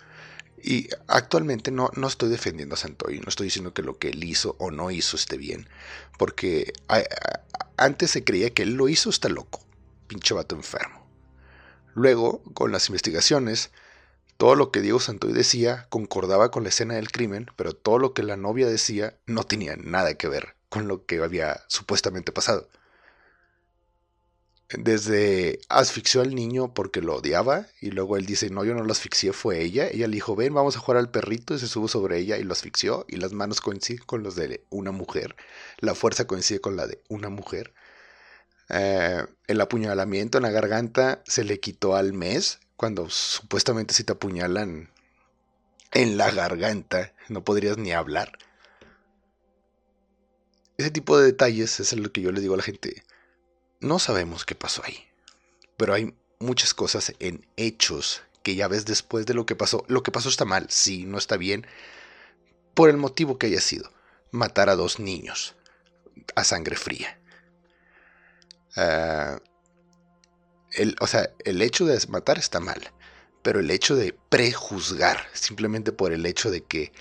Y actualmente no, no estoy defendiendo a Santoy, no estoy diciendo que lo que él hizo o no hizo esté bien, porque antes se creía que él lo hizo, está loco, pinche vato enfermo. Luego, con las investigaciones, todo lo que Diego Santoy decía concordaba con la escena del crimen, pero todo lo que la novia decía no tenía nada que ver con lo que había supuestamente pasado. Desde asfixió al niño porque lo odiaba y luego él dice, no, yo no lo asfixié, fue ella. Ella le dijo, ven, vamos a jugar al perrito y se subo sobre ella y lo asfixió y las manos coinciden con los de una mujer. La fuerza coincide con la de una mujer. Eh, el apuñalamiento en la garganta se le quitó al mes, cuando supuestamente si te apuñalan en la garganta no podrías ni hablar. Ese tipo de detalles es lo que yo le digo a la gente. No sabemos qué pasó ahí, pero hay muchas cosas en hechos que ya ves después de lo que pasó. Lo que pasó está mal, sí, no está bien, por el motivo que haya sido. Matar a dos niños a sangre fría. Ah, o sea, el hecho de matar está mal, pero el hecho de prejuzgar, simplemente por el hecho de que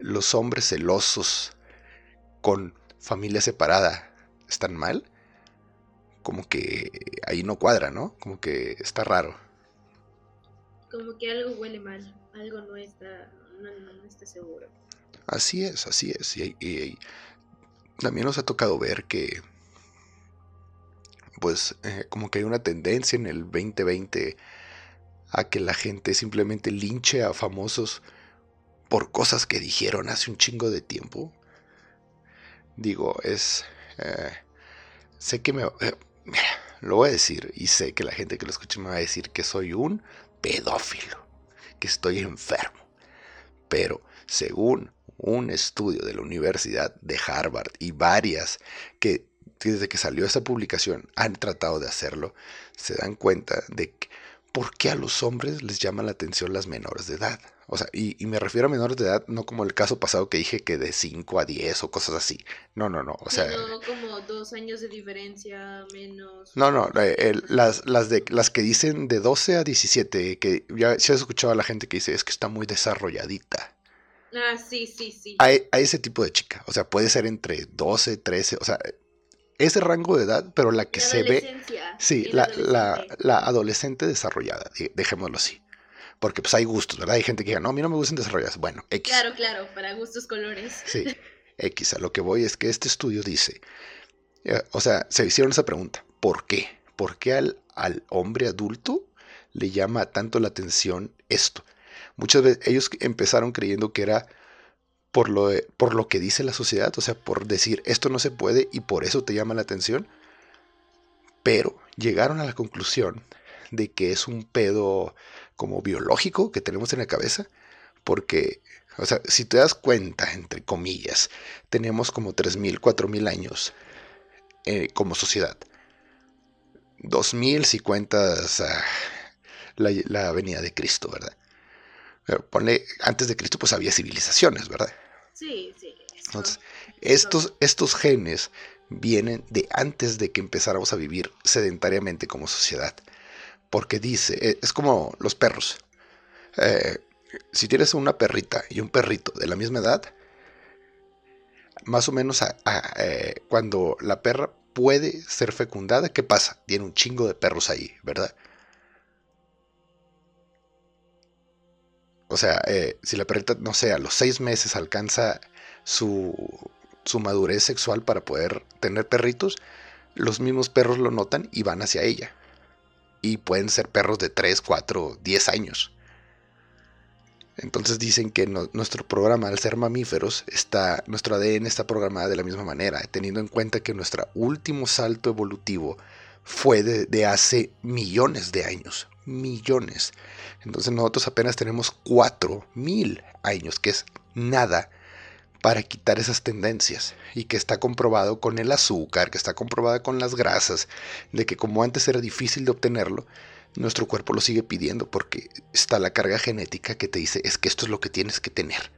los hombres celosos con familia separada están mal, como que ahí no cuadra, ¿no? Como que está raro. Como que algo huele mal, algo no está, no, está seguro. Así es, así es. Y, también nos ha tocado ver que, pues, eh, como que hay una tendencia en el 2020 a que la gente simplemente linche a famosos por cosas que dijeron hace un chingo de tiempo digo, es... Eh, sé que me... Eh, lo voy a decir y sé que la gente que lo escuche me va a decir que soy un pedófilo, que estoy enfermo. Pero según un estudio de la Universidad de Harvard y varias que desde que salió esa publicación han tratado de hacerlo, se dan cuenta de que, por qué a los hombres les llama la atención las menores de edad. O sea, y, y, me refiero a menores de edad, no como el caso pasado que dije que de 5 a 10 o cosas así. No, no, no. O sea, no como dos años de diferencia menos. No, no. Eh, las, las, de, las que dicen de 12 a 17, que ya se has escuchado a la gente que dice es que está muy desarrolladita. Ah, sí, sí, sí. A ese tipo de chica. O sea, puede ser entre 12, 13. O sea, ese rango de edad, pero la que se ve. Sí, la, la, la adolescente desarrollada, dejémoslo así. Porque pues hay gustos, ¿verdad? Hay gente que diga, no, a mí no me gustan desarrolladas. Bueno, X. Claro, claro, para gustos colores. Sí, <laughs> X. A lo que voy es que este estudio dice, eh, o sea, se hicieron esa pregunta, ¿por qué? ¿Por qué al, al hombre adulto le llama tanto la atención esto? Muchas veces ellos empezaron creyendo que era por lo, por lo que dice la sociedad, o sea, por decir esto no se puede y por eso te llama la atención. Pero llegaron a la conclusión de que es un pedo como biológico que tenemos en la cabeza, porque, o sea, si te das cuenta, entre comillas, tenemos como 3.000, 4.000 años eh, como sociedad. 2.000 si cuentas la, la, venida de Cristo, ¿verdad? Pone, antes de Cristo pues había civilizaciones, ¿verdad? Sí, sí. Entonces, estos, estos genes vienen de antes de que empezáramos a vivir sedentariamente como sociedad porque dice, eh, es como los perros. Eh, si tienes una perrita y un perrito de la misma edad, más o menos eh, cuando la perra puede ser fecundada, ¿qué pasa? Tiene un chingo de perros ahí, ¿verdad? O sea, si la perrita, no sé, a los seis meses alcanza su, su madurez sexual para poder tener perritos, los mismos perros lo notan y van hacia ella y pueden ser perros de 3, 4, 10 años. Entonces dicen que nuestro programa, al ser mamíferos, está, nuestro ADN está programado de la misma manera, teniendo en cuenta que nuestro último salto evolutivo fue de, de hace millones de años, millones. Entonces nosotros apenas tenemos 4000 años, que es nada para quitar esas tendencias y que está comprobado con el azúcar, que está comprobado con las grasas, de que como antes era difícil de obtenerlo, nuestro cuerpo lo sigue pidiendo porque está la carga genética que te dice es que esto es lo que tienes que tener.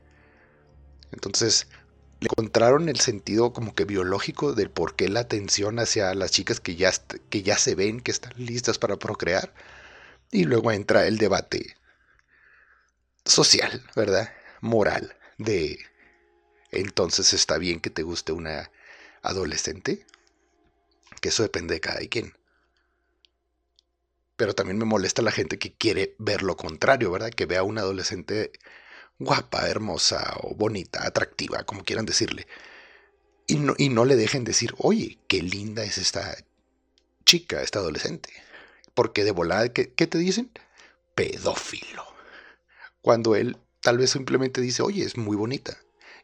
Entonces, le encontraron el sentido como que biológico del por qué la atención hacia las chicas que ya, que ya se ven, que están listas para procrear. Y luego entra el debate social, ¿verdad? Moral, de entonces está bien que te guste una adolescente. Que eso depende de cada quien. Pero también me molesta la gente que quiere ver lo contrario, ¿verdad? Que vea a una adolescente guapa, hermosa o bonita, atractiva, como quieran decirle. Y no, y no le dejen decir, oye, qué linda es esta chica, esta adolescente. Porque de volada, ¿qué, qué te dicen? Pedófilo. Cuando él tal vez simplemente dice, oye, es muy bonita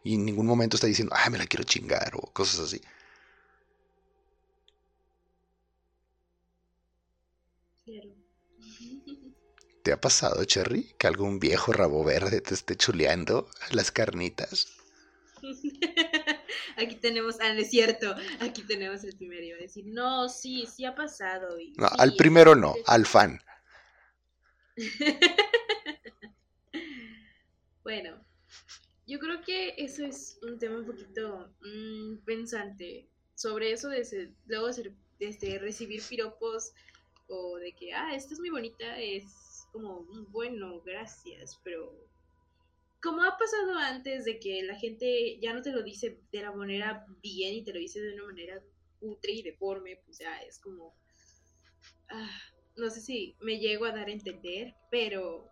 y en ningún momento está diciendo, ah, me la quiero chingar o cosas así. <laughs> ¿Te ha pasado, Cherry, que algún viejo rabo verde te esté chuleando las carnitas? <laughs> aquí tenemos, ah, es cierto, aquí tenemos el primero. Iba a decir, no, sí, sí ha pasado. no, al primero no, al fan. <laughs> bueno, yo creo que eso es un tema un poquito mm, pensante sobre eso de luego de, este, recibir piropos o de que, ah, esta es muy bonita, es como, mm, bueno, gracias, pero como ha pasado antes de que la gente ya no te lo dice de la manera bien y te lo dice de una manera putre y deforme, pues ya es como, ah, no sé si me llego a dar a entender, pero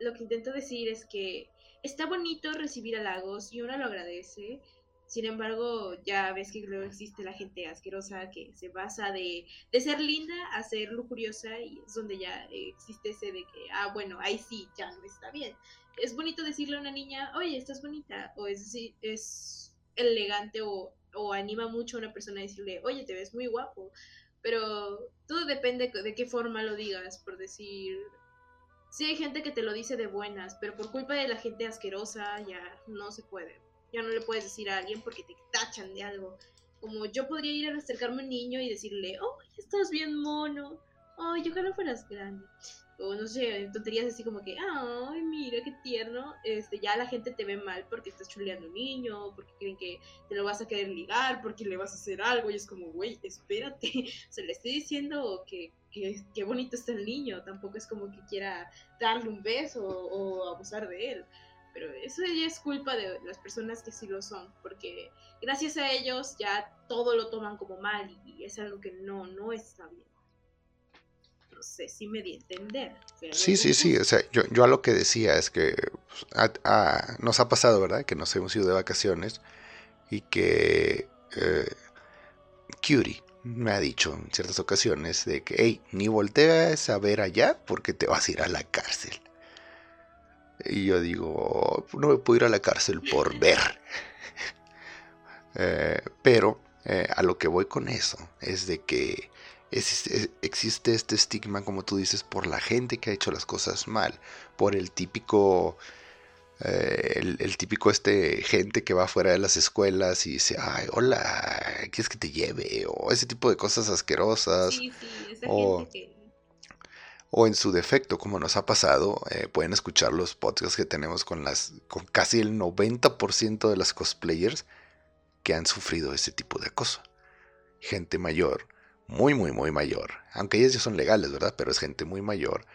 lo que intento decir es que está bonito recibir halagos y uno lo agradece. Sin embargo, ya ves que luego existe la gente asquerosa que se basa de, de ser linda a ser lujuriosa y es donde ya existe ese de que, ah, bueno, ahí sí, ya no está bien. Es bonito decirle a una niña, oye, estás bonita, o es, es elegante o, o anima mucho a una persona a decirle, oye, te ves muy guapo, pero todo depende de qué forma lo digas, por decir, sí hay gente que te lo dice de buenas, pero por culpa de la gente asquerosa ya no se puede. Ya no le puedes decir a alguien porque te tachan de algo. Como yo podría ir a acercarme a un niño y decirle, oh, estás bien mono. Oh, ojalá fueras grande. O no sé, tonterías así como que, ay, mira qué tierno, este, ya la gente te ve mal porque estás chuleando un niño, porque creen que te lo vas a querer ligar, porque le vas a hacer algo, y es como, güey, espérate, <laughs> se le estoy diciendo que, que, bonito está el niño, tampoco es como que quiera darle un beso o, abusar de él. Pero eso ya es culpa de las personas que sí lo son, porque gracias a ellos ya todo lo toman como mal y es algo que no, no está bien no sé si me di a entender. Sí, sí, sí, o sea, yo, yo a lo que decía es que pues, nos ha pasado, ¿verdad? Que nos hemos ido de vacaciones y que eh, Curie me ha dicho en ciertas ocasiones de que, hey, ni volteas a ver allá porque te vas a ir a la cárcel. Y yo digo, no me puedo ir a la cárcel por ver. <laughs> Eh, pero eh, a lo que voy con eso es de que existe este estigma, como tú dices, por la gente que ha hecho las cosas mal, por el típico, eh, el, típico este gente que va fuera de las escuelas y dice, ay, hola, ¿quieres que te lleve? O ese tipo de cosas asquerosas. Sí, sí, o, o en su defecto, como nos ha pasado, eh, pueden escuchar los podcasts que tenemos con las, con casi el 90% de las cosplayers que han sufrido ese tipo de acoso. Gente mayor muy, muy, muy mayor, aunque ellas ya son legales, ¿verdad? Pero es gente muy mayor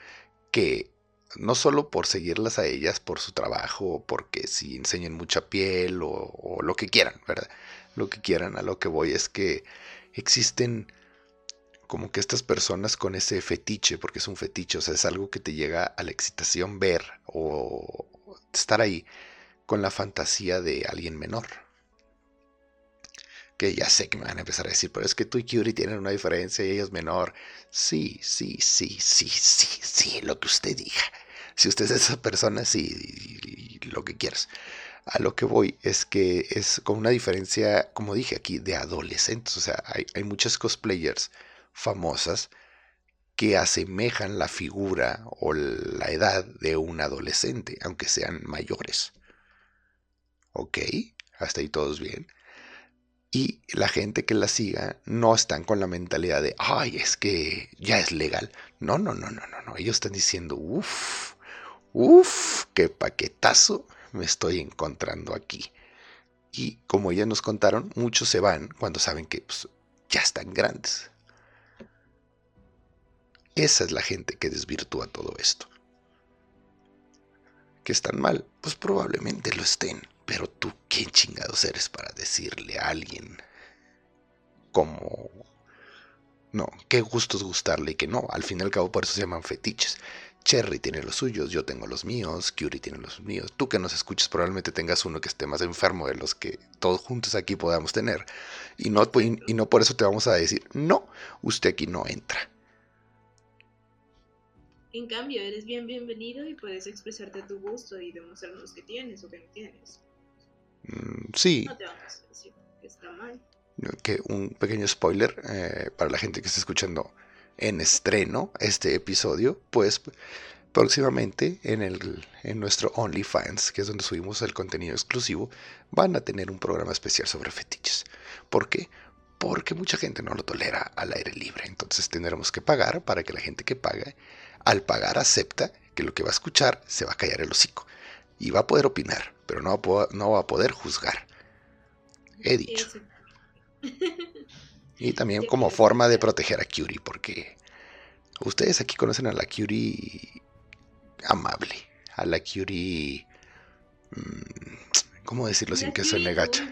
que no solo por seguirlas a ellas, por su trabajo, porque si enseñan mucha piel o, lo que quieran, ¿verdad? Lo que quieran, a lo que voy es que existen como que estas personas con ese fetiche, porque es un fetiche, o sea, es algo que te llega a la excitación ver o estar ahí con la fantasía de alguien menor ya sé que me van a empezar a decir, pero es que tú y Curie tienen una diferencia y ella es menor. Sí, sí, sí, sí, sí, sí, lo que usted diga. Si usted es esa persona, sí, lo que quieras. A lo que voy es que es con una diferencia, como dije aquí, de adolescentes. O sea, hay, hay muchas cosplayers famosas que asemejan la figura o la edad de un adolescente, aunque sean mayores. ¿Ok? Hasta ahí todos bien y la gente que la siga no están con la mentalidad de, ay, es que ya es legal. No, no, no, no, no, no. Ellos están diciendo, uff, uff, qué paquetazo me estoy encontrando aquí. Y como ya nos contaron, muchos se van cuando saben que pues, ya están grandes. Esa es la gente que desvirtúa todo esto. ¿Que están mal? Pues probablemente lo estén. Pero tú, ¿quién chingados eres para decirle a alguien como... No, qué gustos gustarle y que no. Al fin y al cabo por eso se llaman fetiches. Cherry tiene los suyos, yo tengo los míos, Curie tiene los míos. Tú que nos escuches probablemente tengas uno que esté más enfermo de los que todos juntos aquí podamos tener. Y no, y no por eso te vamos a decir, no, usted aquí no entra. En cambio, eres bien bienvenido y puedes expresarte tu gusto y demostrarnos que tienes o que no tienes. Mm, sí. que un pequeño spoiler eh, para la gente que está escuchando en estreno este episodio, pues próximamente en, el, en nuestro OnlyFans, que es donde subimos el contenido exclusivo, van a tener un programa especial sobre fetiches. ¿Por qué? Porque mucha gente no lo tolera al aire libre. Entonces tendremos que pagar para que la gente que paga, al pagar acepta que lo que va a escuchar se va a callar el hocico y va a poder opinar, pero no va a, no va a poder juzgar. He dicho. Y también como forma de proteger a Curie, porque ustedes aquí conocen a la Curie amable, a la Curie... Mm, ¿Cómo decirlo sin que suene gacha?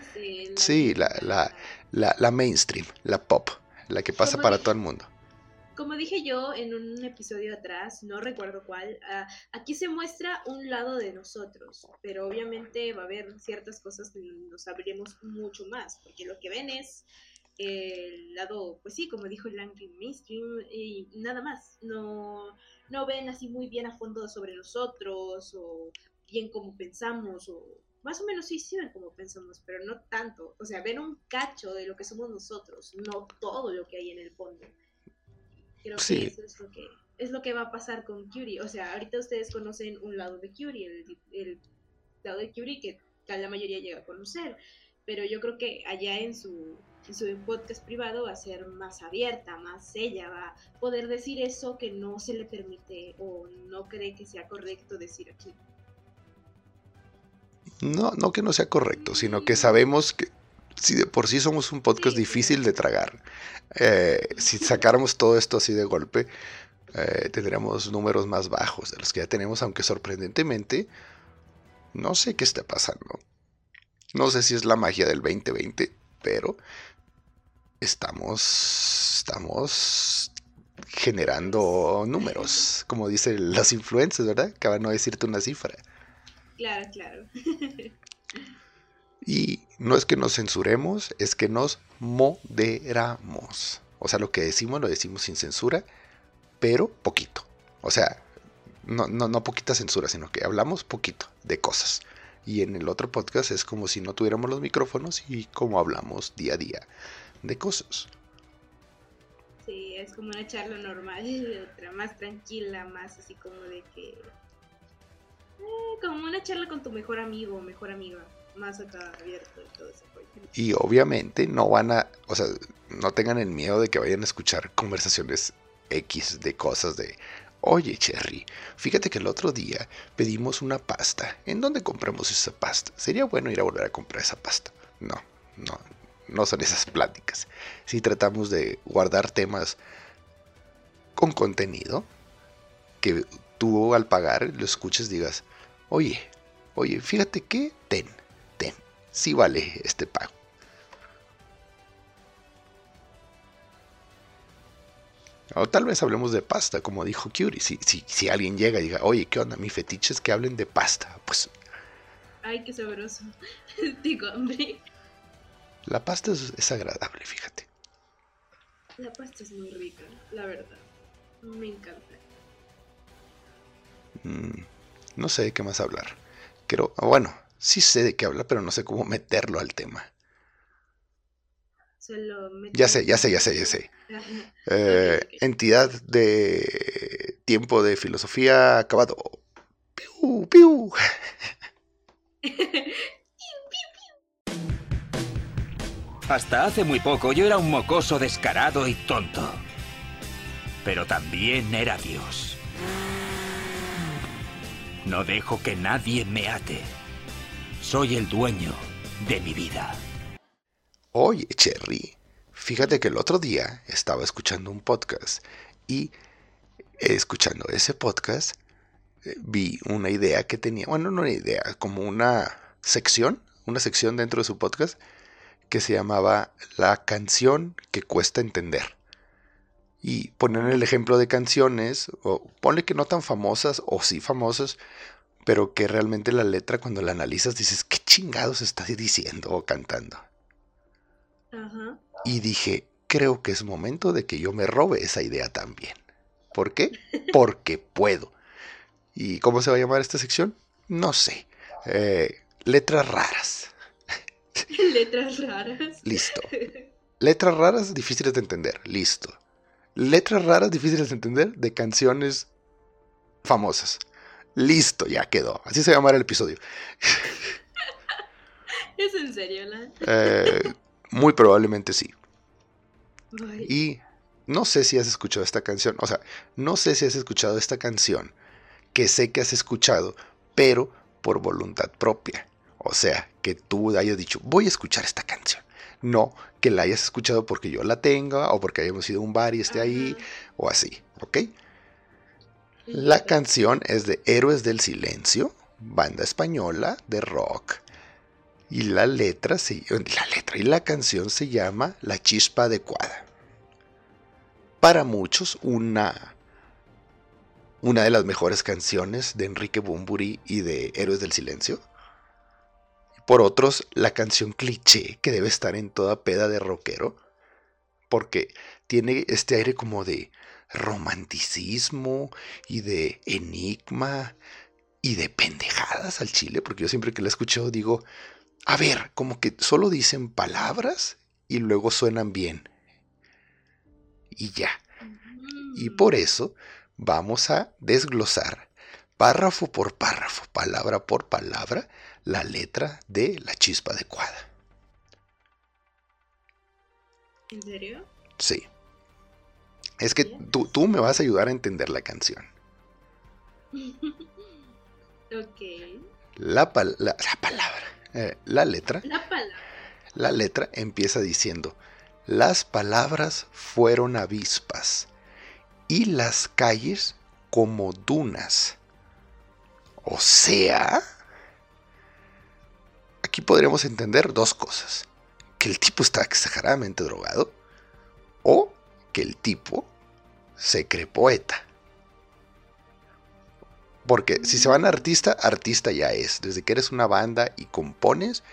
Sí, la, la, la, la mainstream, la pop, la que pasa para todo el mundo como dije yo en un episodio atrás, no recuerdo cuál, ah, aquí se muestra un lado de nosotros, pero obviamente va a haber ciertas cosas que nos abriremos mucho más, porque lo que ven es el lado, pues sí, como dijo el mainstream, y nada más, no, no ven así muy bien a fondo sobre nosotros, o bien como pensamos, o más o menos sí, sí ven como pensamos, pero no tanto, o sea, ven un cacho de lo que somos nosotros, no todo lo que hay en el fondo. Creo que eso es lo que, es lo que va a pasar con Curie. O sea, ahorita ustedes conocen un lado de Curie, el, lado de Curie que la mayoría llega a conocer. pero yo creo que allá en su, en su podcast privado va a ser más abierta, más ella, va a poder decir eso que no se le permite o no cree que sea correcto decir aquí. No, no que no sea correcto, sino que sabemos que si de por sí somos un podcast difícil de tragar, eh, si sacáramos todo esto así de golpe, eh, tendríamos números más bajos de los que ya tenemos, aunque sorprendentemente, no sé qué está pasando. No sé si es la magia del 2020, pero estamos, estamos generando números, <laughs> como dicen las influencers, ¿verdad? Acaban de decirte una cifra. Claro, claro. <laughs> y no es que nos censuremos, es que nos moderamos. O sea, lo que decimos lo decimos sin censura, pero poquito. O sea, no, no, no poquita censura, sino que hablamos poquito de cosas. Y en el otro podcast es como si no tuviéramos los micrófonos y como hablamos día a día de cosas. Sí, es como una charla normal, otra más tranquila, más así como de que... Eh, como una charla con tu mejor amigo o mejor amiga, más acá abierto y todo eso. Y obviamente no van a, o sea, no tengan el miedo de que vayan a escuchar conversaciones X de cosas de, Oye, Cherry, fíjate que el otro día pedimos una pasta. ¿En dónde compramos esa pasta? Sería bueno ir a volver a comprar esa pasta. No, no, no son esas pláticas. Si tratamos de guardar temas con contenido, que tú al pagar lo escuches digas, oye, oye, fíjate que, sí vale este pago. O tal vez hablemos de pasta, como dijo Curie. Si, si, si alguien llega y diga, oye, ¿qué onda? Mi fetiche es que hablen de pasta. Pues. Ay, qué sabroso. <laughs> Digo, hambre. La pasta es, agradable, fíjate. La pasta es muy rica, la verdad. Me encanta. Mm, no sé de qué más hablar. Pero, bueno, sí sé de qué hablar, pero no sé cómo meterlo al tema. Ya sé, ya sé, ya sé, ya sé. <laughs> Eh, entidad de tiempo de filosofía acabado. Piu, piu. Hasta hace muy poco yo era un mocoso descarado y tonto. Pero también era Dios. No dejo que nadie me ate. Soy el dueño de mi vida. Oye, Cherry, fíjate que el otro día estaba escuchando un podcast y escuchando ese podcast eh, vi una idea que tenía, bueno, no una idea, como una sección, una sección dentro de su podcast que se llamaba La canción que cuesta entender. Y ponen el ejemplo de canciones, o ponle que no tan famosas o sí famosas, pero que realmente la letra cuando la analizas dices, ¿qué chingados está diciendo o cantando? Y dije, creo que es momento de que yo me robe esa idea también. ¿Por qué? <laughs> Porque puedo. ¿Y cómo se va a llamar esta sección? No sé. Eh, letras raras. <laughs> letras raras. Listo. Letras raras difíciles de entender. Listo. Letras raras difíciles de entender de canciones famosas. Listo, ya quedó. Así se va a llamar el episodio. <laughs> ¿Es en serio? Eh, muy probablemente sí. Y no sé si has escuchado esta canción, o sea, no sé si has escuchado esta canción, que sé que has escuchado, pero por voluntad propia. O sea, que tú hayas dicho, voy a escuchar esta canción. No que la hayas escuchado porque yo la tenga o porque hayamos ido a un bar y esté ahí o así, ¿ok? La canción es de Héroes del Silencio, banda española de rock y la letra, la letra y la canción se llama La chispa adecuada. Para muchos, una, una de las mejores canciones de Enrique Bumburi y de Héroes del Silencio. Por otros, la canción cliché que debe estar en toda peda de rockero. Porque tiene este aire como de romanticismo y de enigma y de pendejadas al chile. Porque yo siempre que la escucho digo, a ver, como que solo dicen palabras y luego suenan bien. Y ya. Y por eso vamos a desglosar párrafo por párrafo, palabra por palabra, la letra de la chispa adecuada. ¿En serio? Sí. Es que tú, tú me vas a ayudar a entender la canción. <laughs> ok. La, la, palabra, eh, la letra. La palabra. La letra empieza diciendo, las palabras fueron avispas y las calles como dunas. O sea, aquí podríamos entender dos cosas. Que el tipo está exageradamente drogado o que el tipo se cree poeta. Porque si se van a artista, artista ya es. Desde que eres una banda y compones,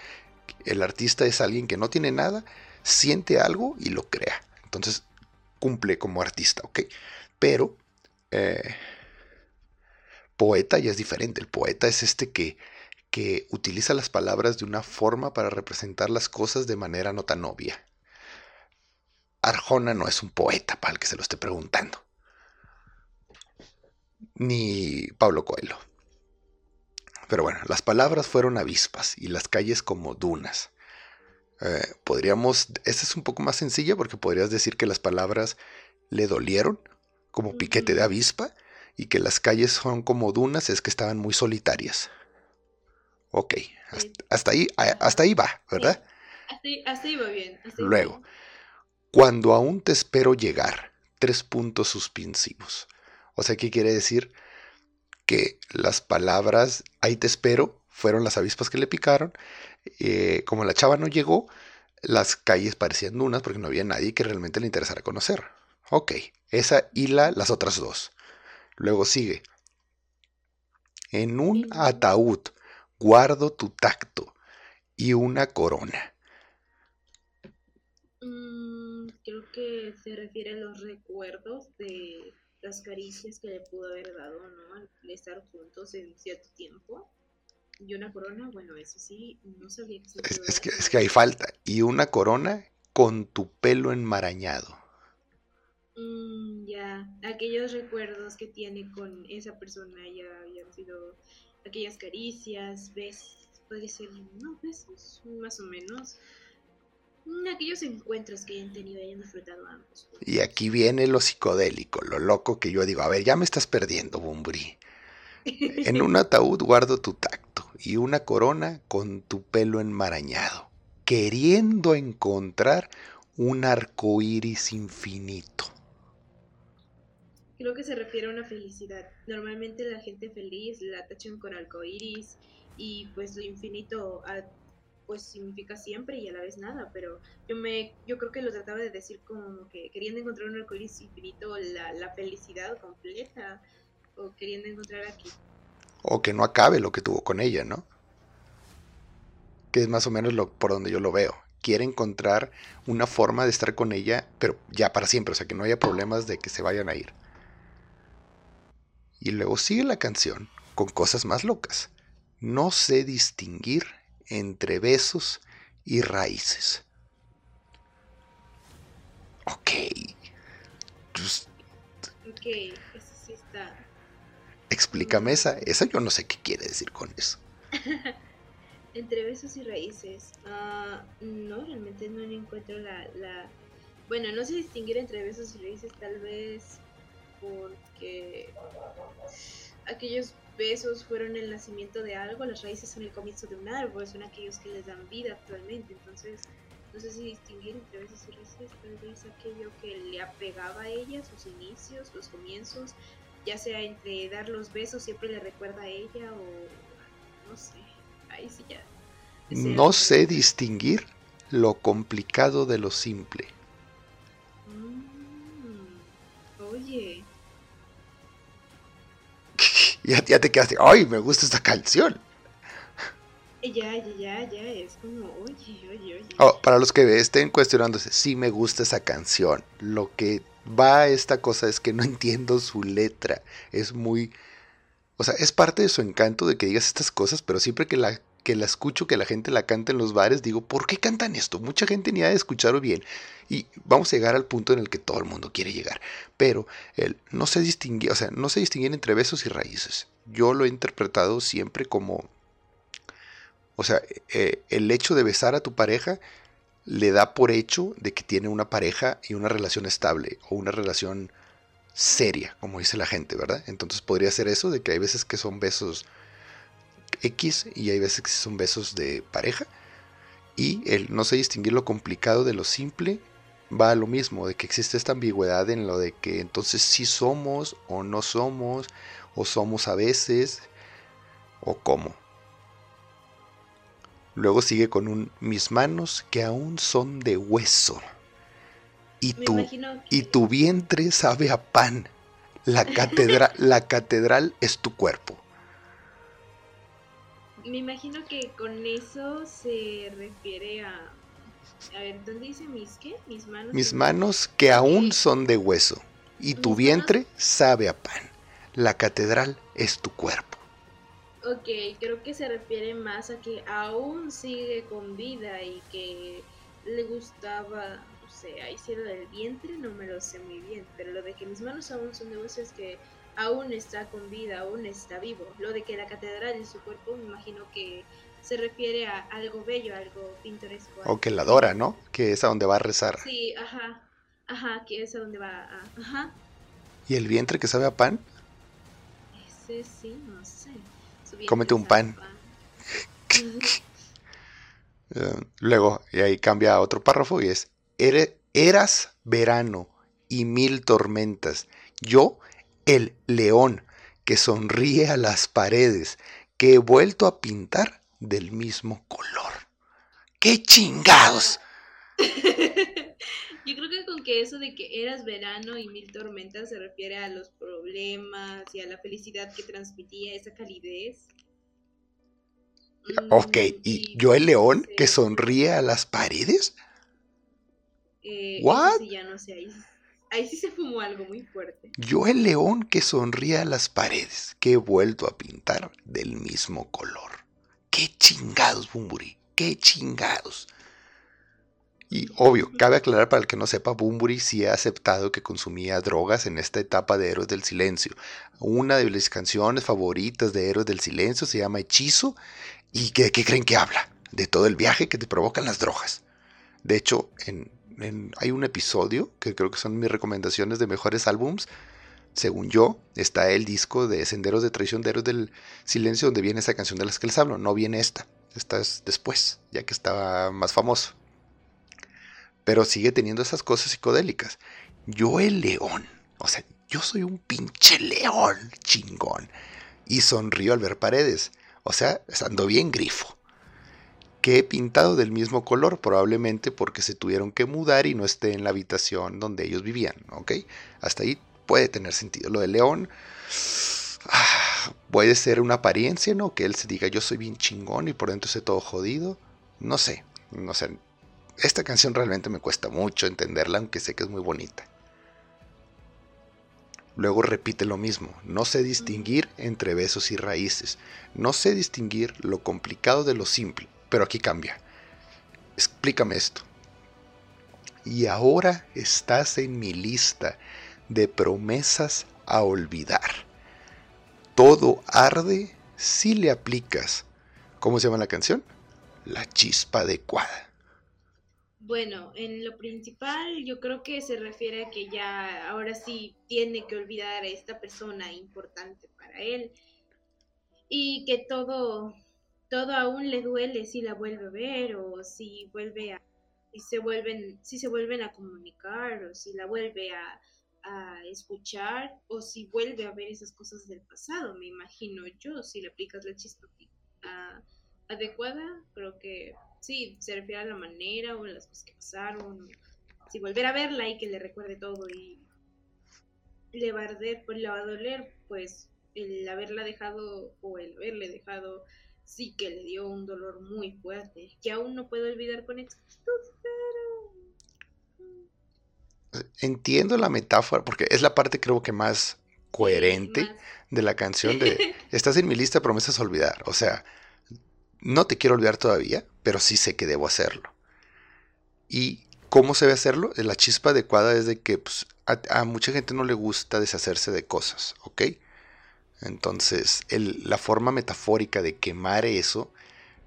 el artista es alguien que no tiene nada, siente algo y lo crea. Entonces cumple como artista, ¿ok? Pero eh, poeta ya es diferente. El poeta es este que, que utiliza las palabras de una forma para representar las cosas de manera no tan obvia. Arjona no es un poeta, para el que se lo esté preguntando. Ni Pablo Coelho. Pero bueno, las palabras fueron avispas y las calles como dunas. Eh, podríamos, esta es un poco más sencilla porque podrías decir que las palabras le dolieron como piquete de avispa y que las calles son como dunas es que estaban muy solitarias. Ok, hasta, ahí, hasta ahí va, ¿verdad? Va bien. Luego, cuando aún te espero llegar, tres puntos suspensivos. O sea, ¿qué quiere decir? Que las palabras ahí te espero fueron las avispas que le picaron. Eh, como la chava no llegó, las calles parecían dunas porque no había nadie que realmente le interesara conocer. Ok, esa y la, las otras dos. Luego sigue. En un ataúd guardo tu tacto y una corona. Mm, creo que se refiere a los recuerdos de las caricias que le pudo haber dado, ¿no? Al estar juntos en cierto tiempo. Y una corona, bueno, eso sí, no sabía que se es, es, que, es que hay falta. Y una corona con tu pelo enmarañado. Mm, ya, aquellos recuerdos que tiene con esa persona ya habían sido aquellas caricias, besos, puede ser, no, besos, más o menos. Aquellos encuentros que hayan tenido y hayan disfrutado ambos. Y aquí viene lo psicodélico, lo loco que yo digo, a ver, ya me estás perdiendo, Bumburi. <laughs> En un ataúd guardo tu tacto y una corona con tu pelo enmarañado, queriendo encontrar un arco iris infinito. Creo que se refiere a una felicidad. Normalmente la gente feliz la tachan con arcoíris y pues lo infinito ah, pues significa siempre y a la vez nada, pero yo me yo creo que lo trataba de decir como que queriendo encontrar un arcoíris infinito la, la felicidad completa o queriendo encontrar aquí. O que no acabe lo que tuvo con ella, ¿no? Que es más o menos lo por donde yo lo veo. Quiere encontrar una forma de estar con ella, pero ya para siempre, o sea, que no haya problemas de que se vayan a ir. Y luego sigue la canción con cosas más locas. No sé distinguir entre besos y raíces. Ok. Ok, eso sí está. Explícame esa. Esa yo no sé qué quiere decir con eso. <laughs> entre besos y raíces. Ah, no, realmente no encuentro la, la... Bueno, no sé distinguir entre besos y raíces, tal vez porque aquellos besos fueron el nacimiento de algo, las raíces son el comienzo de un árbol, son aquellos que les dan vida actualmente, entonces no sé si distinguir entre besos y raíces, tal vez aquello que le apegaba a ella, sus inicios, los comienzos, ya sea entre dar los besos siempre le recuerda a ella o no sé, ahí sí ya. No sé distinguir lo complicado de lo simple. Mm, oye, ya, ya te quedaste, ay, me gusta esta canción. Ya, ya, ya, ya, es como, oye, oye, oye. Oh, para los que estén cuestionándose, sí me gusta esa canción. Lo que va a esta cosa es que no entiendo su letra. Es muy... O sea, es parte de su encanto de que digas estas cosas, pero siempre que la que la escucho, que la gente la canta en los bares, digo, ¿por qué cantan esto? Mucha gente ni ha de escucharlo bien. Y vamos a llegar al punto en el que todo el mundo quiere llegar. Pero él no se distingue, o sea, no se distinguen entre besos y raíces. Yo lo he interpretado siempre como, o sea, eh, el hecho de besar a tu pareja le da por hecho de que tiene una pareja y una relación estable o una relación seria, como dice la gente, ¿verdad? Entonces podría ser eso, de que hay veces que son besos X y hay veces que son besos de pareja. Y el no sé distinguir lo complicado de lo simple va a lo mismo, de que existe esta ambigüedad en lo de que entonces sí somos o no somos, o somos a veces, o cómo. Luego sigue con un mis manos que aún son de hueso. Y tu, y tu vientre sabe a pan. La catedral, la catedral es tu cuerpo. Me imagino que con eso se refiere a... A ver, ¿dónde dice mis qué? Mis manos. Mis manos que aún son de hueso. Y tu vientre sabe a pan. La catedral es tu cuerpo. Ok, creo que se refiere más a que aún sigue con vida y que le gustaba, no sé, ahí sí lo del vientre no me lo sé muy bien, pero lo de que mis manos aún son de hueso es que aún está con vida, aún está vivo. Lo de que la catedral en su cuerpo, me imagino que se refiere a algo bello, algo pintoresco. O que la adora, ¿no? Que es a donde va a rezar. Sí, ajá, ajá, que es a donde va a... Ajá. ¿Y el vientre que sabe a pan? Ese sí, no sé. Cómete un pan. <laughs> Eh, luego, y ahí cambia a otro párrafo y es, eras verano y mil tormentas. Yo, el león, que sonríe a las paredes, que he vuelto a pintar del mismo color. ¡Qué chingados! <laughs> Yo creo que con que eso de que eras verano y mil tormentas se refiere a los problemas y a la felicidad que transmitía esa calidez. Ok, mm, ¿y yo el león que sonríe a las paredes? Eh, ¿What? Sí, ya no sé, ahí, ahí sí se fumó algo muy fuerte. Yo el león que sonríe a las paredes, que he vuelto a pintar del mismo color. ¡Qué chingados, Bumburi! ¡Qué chingados! Y obvio, cabe aclarar para el que no sepa, Bumburi sí ha aceptado que consumía drogas en esta etapa de Héroes del Silencio. Una de las canciones favoritas de Héroes del Silencio se llama Hechizo. ¿Y de qué creen que habla? De todo el viaje que te provocan las drogas. De hecho, en, hay un episodio que creo que son mis recomendaciones de mejores álbums. Según yo, está el disco de Senderos de Traición de Héroes del Silencio, donde viene esa canción de las que les hablo. No viene esta. Esta es después, ya que estaba más famoso pero sigue teniendo esas cosas psicodélicas. Yo el león, o sea, yo soy un pinche león chingón. Y sonrío al ver paredes, o sea, estando bien grifo. Que he pintado del mismo color, probablemente porque se tuvieron que mudar y no esté en la habitación donde ellos vivían, ¿ok? Hasta ahí puede tener sentido. Lo del león ah, puede ser una apariencia, ¿no? Que él se diga yo soy bien chingón y por dentro esté todo jodido. No sé, no sé, esta canción realmente me cuesta mucho entenderla, aunque sé que es muy bonita. Luego repite lo mismo, no sé distinguir entre besos y raíces, no sé distinguir lo complicado de lo simple, pero aquí cambia. Explícame esto. Y ahora estás en mi lista de promesas a olvidar. Todo arde si le aplicas. ¿Cómo se llama la canción? La chispa adecuada. Bueno, en lo principal yo creo que se refiere a que ya ahora sí tiene que olvidar a esta persona importante para él y que todo todo aún le duele si la vuelve a ver o si vuelve a se vuelven si se vuelven a comunicar o si la vuelve a, a escuchar o si vuelve a ver esas cosas del pasado, me imagino yo, si le aplicas la chispa adecuada, creo que sí, se refiere a la manera o las cosas que pasaron. Si volver a verla y que le recuerde todo y le va a arder, pues le va a doler, pues el haberla dejado o el haberle dejado sí que le dio un dolor muy fuerte, que aún no puedo olvidar con exactitud, pero... Entiendo la metáfora, porque es la parte creo que más coherente de la canción de <laughs> Estás en mi lista promesas a olvidar. O sea, no te quiero olvidar todavía, pero sí sé que debo hacerlo. ¿Y cómo se debe hacerlo? La chispa adecuada es de que pues, a, mucha gente no le gusta deshacerse de cosas, ¿ok? Entonces, la forma metafórica de quemar eso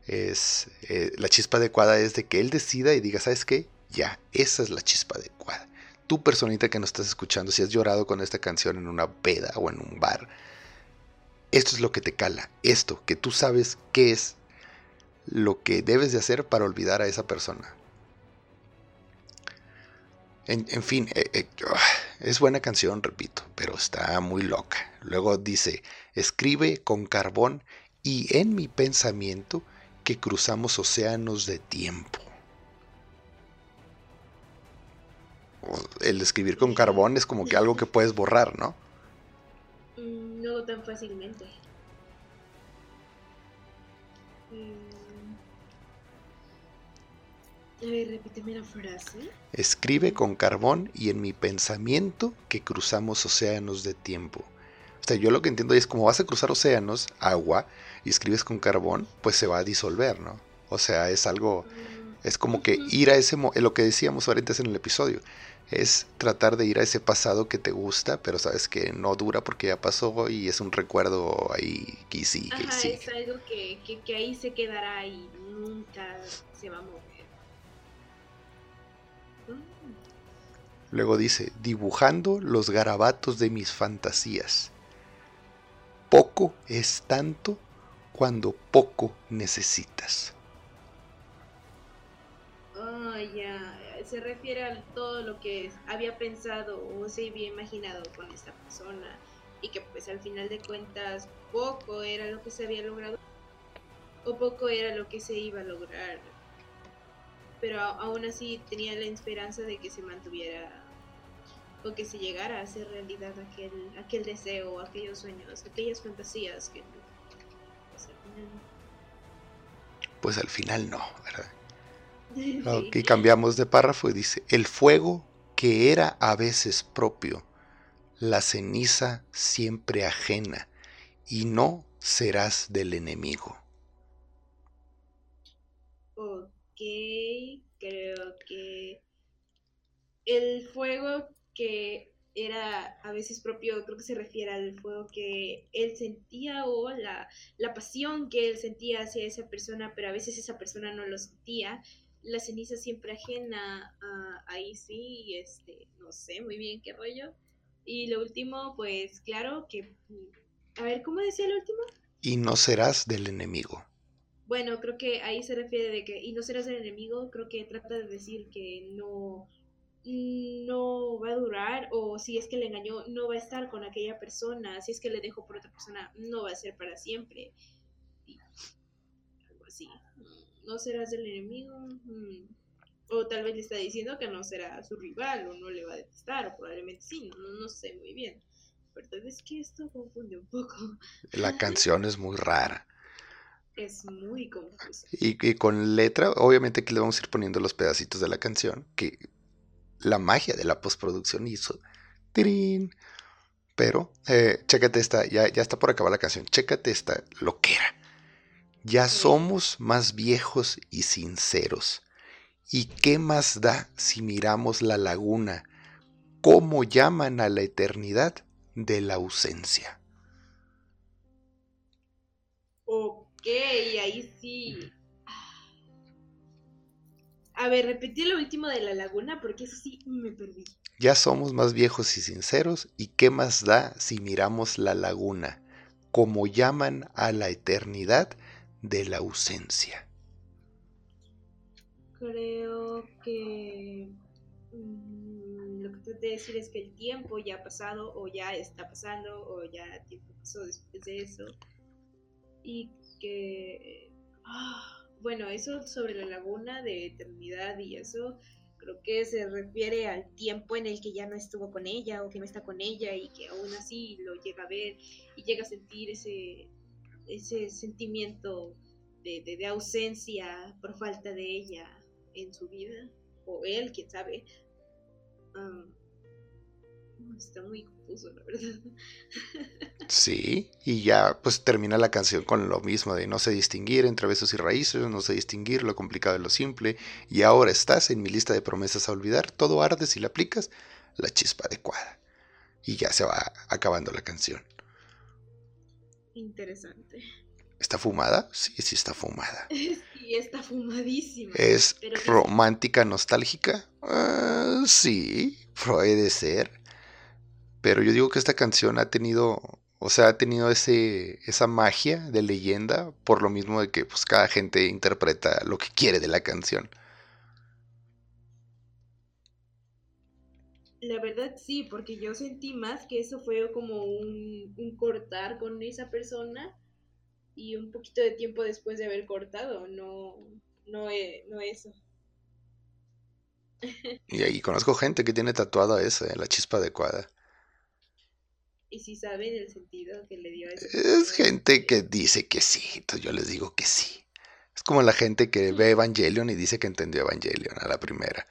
es eh, la chispa adecuada es de que él decida y diga, ¿sabes qué? Ya, esa es la chispa adecuada. Tu personita que nos estás escuchando, si has llorado con esta canción en una peda o en un bar, esto es lo que te cala, esto, que tú sabes qué es lo que debes de hacer para olvidar a esa persona. En, fin, eh, eh, ah, es buena canción, repito, pero está muy loca. Luego dice, escribe con carbón y en mi pensamiento que cruzamos océanos de tiempo. El escribir con carbón es como que algo que puedes borrar, ¿no? Mm, no tan fácilmente. A ver, repíteme la frase. Escribe con carbón y en mi pensamiento que cruzamos océanos de tiempo. O sea, yo lo que entiendo es como vas a cruzar océanos, agua, y escribes con carbón, pues se va a disolver, ¿no? O sea, es algo, mm. es como que ir a ese, lo que decíamos ahorita en el episodio, es tratar de ir a ese pasado que te gusta, pero sabes que no dura porque ya pasó y es un recuerdo ahí que sí, que Ajá, es algo que, que ahí se quedará y nunca se va a mover. Luego dice, dibujando los garabatos de mis fantasías. Poco es tanto cuando poco necesitas. Oh, ya. Se refiere a todo lo que había pensado o se había imaginado con esta persona y que pues al final de cuentas poco era lo que se había logrado o poco era lo que se iba a lograr pero aún así tenía la esperanza de que se mantuviera o que se llegara a hacer realidad aquel, aquel deseo, aquellos sueños, aquellas fantasías que pues al final no. Pues al final <laughs> cambiamos de párrafo y dice, el fuego que era a veces propio, la ceniza siempre ajena, y no serás del enemigo. Creo que el fuego que era a veces propio, creo que se refiere al fuego que él sentía o la, la pasión que él sentía hacia esa persona, pero a veces esa persona no lo sentía. La ceniza siempre ajena, ahí sí, este, no sé muy bien qué rollo. Y lo último, pues claro que... A ver, ¿cómo decía el último? Y no serás del enemigo. Bueno, creo que ahí se refiere de que, y no serás el enemigo, creo que trata de decir que no, no va a durar, o si es que le engañó, no va a estar con aquella persona, si es que le dejó por otra persona, no va a ser para siempre. Algo así. No serás el enemigo. Mm. O tal vez le está diciendo que no será su rival, o no le va a detestar, o probablemente sí, no, no sé muy bien. Pero es que esto confunde un poco. La canción es muy rara. Es muy confuso. Y, con letra, obviamente que le vamos a ir poniendo los pedacitos de la canción, que la magia de la postproducción hizo. ¡Tirín! Pero, eh, chécate esta, ya, ya está por acabar la canción, chécate esta loquera. Ya somos más viejos y sinceros. ¿Y qué más da si miramos la laguna? ¿Cómo llaman a la eternidad de la ausencia? Y ahí sí. A ver, repetí lo último de la laguna porque eso sí me perdí. Ya somos más viejos y sinceros, ¿y qué más da si miramos la laguna, como llaman a la eternidad de la ausencia? Creo que mm, lo que trato de decir es que el tiempo ya ha pasado o ya está pasando o ya tiempo pasó después de eso. Y que, ah, bueno, eso sobre la laguna de eternidad y eso, creo que se refiere al tiempo en el que ya no estuvo con ella o que no está con ella y que aún así lo llega a ver y llega a sentir ese, ese sentimiento de, de, ausencia por falta de ella en su vida, o él, quién sabe. Ah, <laughs> está muy confuso, la verdad. Sí, y ya pues termina la canción con lo mismo de no sé distinguir entre besos y raíces, no sé distinguir lo complicado de lo simple, y ahora estás en mi lista de promesas a olvidar, todo arde si le aplicas la chispa adecuada. Y ya se va acabando la canción. Interesante. ¿Está fumada? Sí, sí está fumada. <laughs> Sí, está fumadísima. ¿Es romántica, nostálgica? Ah, sí, puede ser. Pero yo digo que esta canción ha tenido, o sea, ha tenido ese, esa magia de leyenda por lo mismo de que pues cada gente interpreta lo que quiere de la canción. La verdad sí, porque yo sentí más que eso fue como un, un cortar con esa persona y un poquito de tiempo después de haber cortado, no, no, no eso. <laughs> Y ahí conozco gente que tiene tatuada esa, la chispa adecuada. Y si saben el sentido que le dio a eso. Es gente que dice que sí, entonces yo les digo que sí. Es como la gente que ve Evangelion y dice que entendió Evangelion a la primera.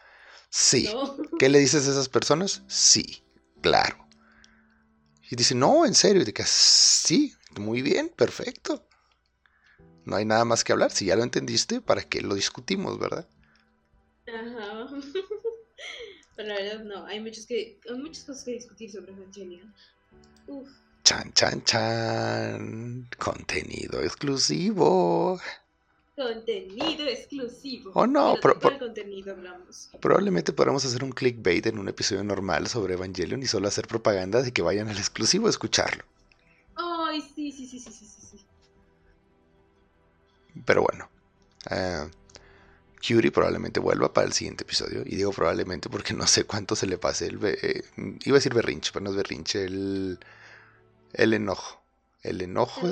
Sí. No, ¿Qué le dices a esas personas? Sí, claro. Y dice, no, en serio. Y dice, sí, muy bien, perfecto. No hay nada más que hablar. Si ya lo entendiste, ¿para qué lo discutimos, verdad? ajá. <laughs> Pero la verdad no, hay, muchos que, hay muchas cosas que discutir sobre Evangelion. Uf, Chan, chan, chan. Contenido exclusivo. contenido exclusivo. Oh, no, Pero pero- ¿de ¿Cuál contenido hablamos? Probablemente podamos hacer un clickbait en un episodio normal sobre Evangelion y solo hacer propaganda de que vayan al exclusivo a escucharlo. Ay, sí, sí, sí, sí, sí, sí, sí. Pero bueno. eh, Curie probablemente vuelva para el siguiente episodio. Y digo probablemente porque no sé cuánto se le pase el... eh, iba a decir berrinche, pero no es berrinche. El, el enojo. El enojo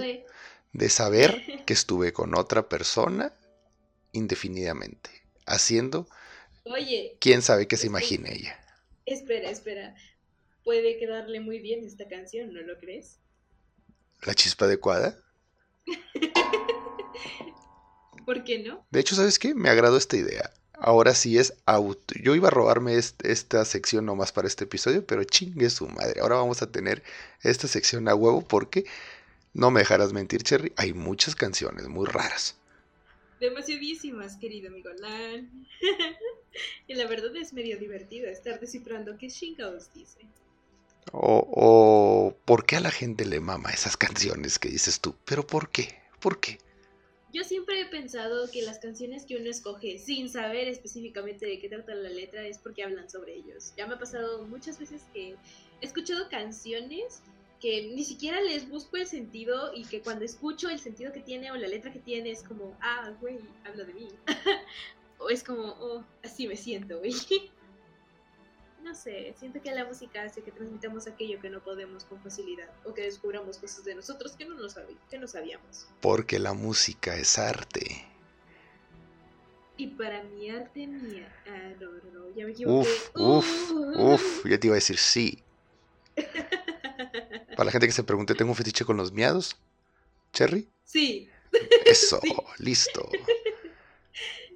de saber que estuve con otra persona indefinidamente. Haciendo Oye, quién sabe qué se imagine ella. espera, espera. Puede quedarle muy bien esta canción, ¿no lo crees? La chispa adecuada. <laughs> ¿Por qué no? De hecho, ¿sabes qué? Me agradó esta idea. Ahora sí es auto. Yo iba a robarme est- esta sección nomás para este episodio, pero chingue su madre. Ahora vamos a tener esta sección a huevo porque no me dejarás mentir, Cherry. Hay muchas canciones muy raras. Demasiadísimas, querido amigo Lan. <laughs> y la verdad es medio divertido estar descifrando qué chingados dice. O, o ¿por qué a la gente le mama esas canciones que dices tú? ¿Pero por qué? ¿Por qué? Yo siempre he pensado que las canciones que uno escoge sin saber específicamente de qué trata la letra es porque hablan sobre ellos. Ya me ha pasado muchas veces que he escuchado canciones que ni siquiera les busco el sentido y que cuando escucho el sentido que tiene o la letra que tiene es como, ah, güey, habla de mí. <laughs> o es como, oh, así me siento, güey. <laughs> No sé, siento que la música hace que transmitamos aquello que no podemos con facilidad o que descubramos cosas de nosotros que no, nos que no sabíamos. Porque la música es arte. Y para mi arte mía. Ah, no, no, no, ya me equivoqué. Uf, uf, Uh. uf. Ya te iba a decir sí. <laughs> Para la gente que se pregunte, ¿tengo un fetiche con los miados? ¿Cherry? Sí, Eso, <laughs> Sí. listo.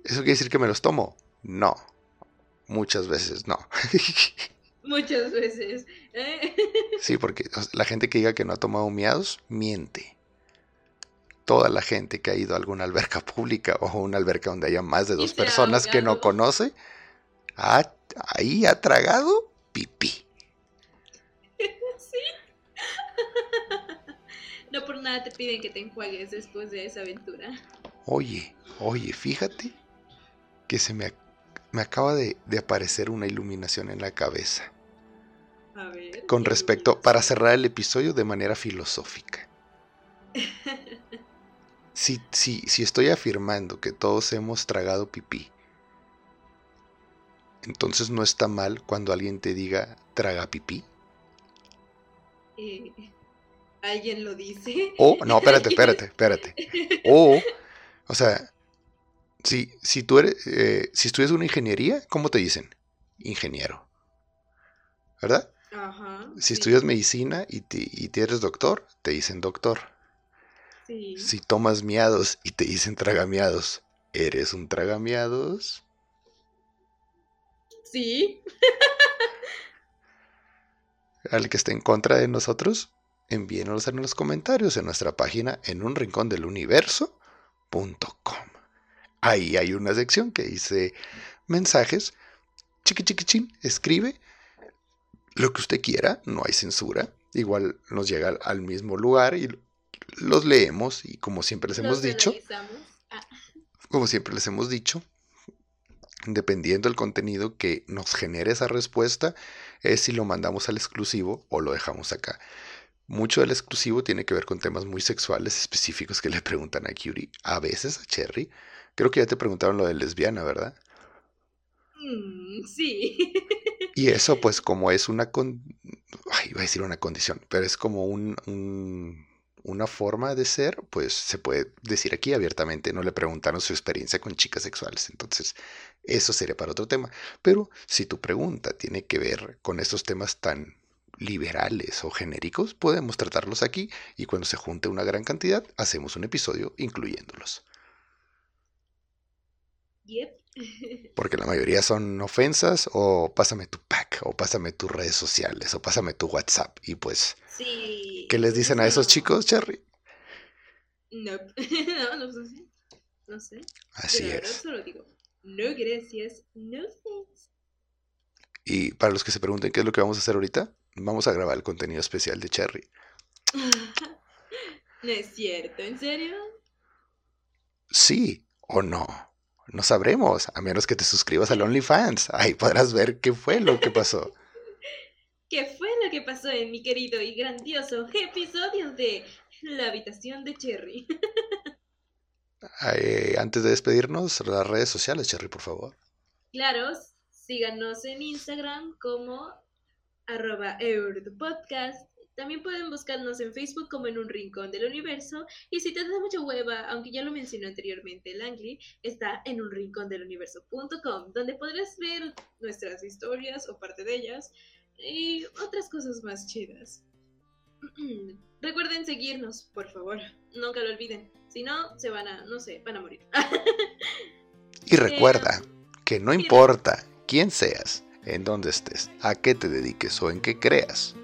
¿Eso quiere decir que me los tomo? No. Muchas veces no. <laughs> muchas veces. ¿eh? <laughs> sí, porque la gente que diga que no ha tomado miados, miente. Toda la gente que ha ido a alguna alberca pública o a una alberca donde haya más de dos personas que no conoce, ha- ahí ha tragado pipí. <laughs> Sí. No por nada te piden que te enjuagues después de esa aventura. Oye, oye, fíjate que se me, me acaba de, de aparecer una iluminación en la cabeza. A ver. Con ¿qué respecto, para cerrar el episodio de manera filosófica. <laughs> Si, si, si estoy afirmando que todos hemos tragado pipí, entonces no está mal cuando alguien te diga traga pipí. Eh, ¿Alguien lo dice? O, no, espérate, espérate, espérate. O, o sea, si, si tú eres, eh, si estudias una ingeniería, ¿cómo te dicen? Ingeniero. ¿Verdad? Ajá. Si sí, estudias medicina y, te, y te eres doctor, te dicen doctor. Sí. Si tomas miados y te dicen tragamiados, ¿eres un tragamiados? Sí. <laughs> Al que esté en contra de nosotros, envíenos en los comentarios en nuestra página en un rincón del universo.com. Ahí hay una sección que dice mensajes. Chiqui chiquichín, escribe lo que usted quiera, no hay censura. Igual nos llega al- mismo lugar y los leemos y como siempre les hemos dicho. Ah, como siempre les hemos dicho, dependiendo del contenido que nos genere esa respuesta, es si lo mandamos al exclusivo o lo dejamos acá. Mucho del exclusivo tiene que ver con temas muy sexuales específicos que le preguntan a Curie, a veces a Cherry. Creo que ya te preguntaron lo de lesbiana, ¿verdad? mm, sí. <laughs> Y eso, pues, como es una con... Ay, iba a decir una condición, pero es como un, un- una forma de ser, pues se puede decir aquí abiertamente. No le preguntaron su experiencia con chicas sexuales. Entonces, eso sería para otro tema. Pero si tu pregunta tiene que ver con esos temas tan liberales o genéricos, podemos tratarlos aquí y cuando se junte una gran cantidad, hacemos un episodio incluyéndolos. Yep. Porque la mayoría son ofensas o pásame tu pack o pásame tus redes sociales o pásame tu WhatsApp. Y pues, Sí. ¿qué les dicen a esos No. chicos, Cherry? Nope. <laughs> no, no sé. No sé. Así es. solo digo, no gracias, no thanks. Y para los que se pregunten qué es lo que vamos a hacer ahorita, vamos a grabar el contenido especial de Cherry. <laughs> no es cierto, ¿en serio? Sí o no. No sabremos, a menos que te suscribas al OnlyFans. Ahí podrás ver qué fue lo que pasó. <laughs> ¿Qué fue lo que pasó en mi querido y grandioso episodio de La habitación de Cherry? <laughs> Eh, antes de despedirnos, las redes sociales, Cherry, por favor. Claro, síganos en Instagram como arroba podcast. También pueden buscarnos en Facebook como en un rincón del universo. Y si te da mucha hueva, aunque ya lo mencionó anteriormente Langley, está en un rincón del universo.com, donde podrás ver nuestras historias o parte de ellas y otras cosas más chidas. <clears throat> Recuerden seguirnos, por favor. Nunca lo olviden. Si no, se van a, no sé, van a morir. <laughs> Y recuerda que no importa quién seas, en dónde estés, a qué te dediques o en qué creas,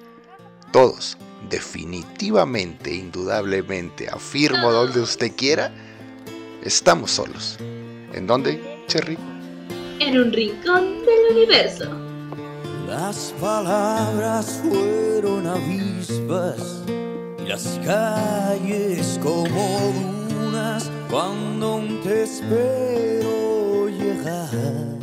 todos, definitivamente, indudablemente, afirmo donde usted quiera, estamos solos. ¿En dónde, Cherry? en un rincón del universo. Las palabras fueron avispas y las calles como dunas cuando te espero llegar.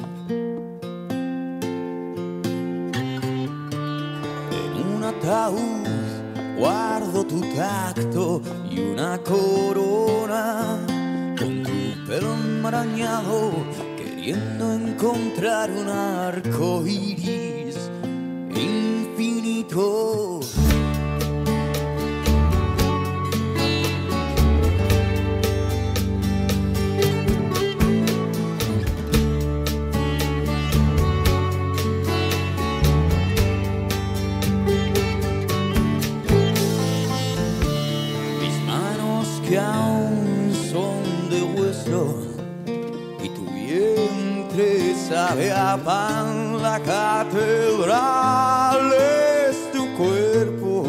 Guardo tu tacto y una corona con tu pelo enmarañado queriendo encontrar un arco iris infinito. Sabe a pan, la catedral es tu cuerpo.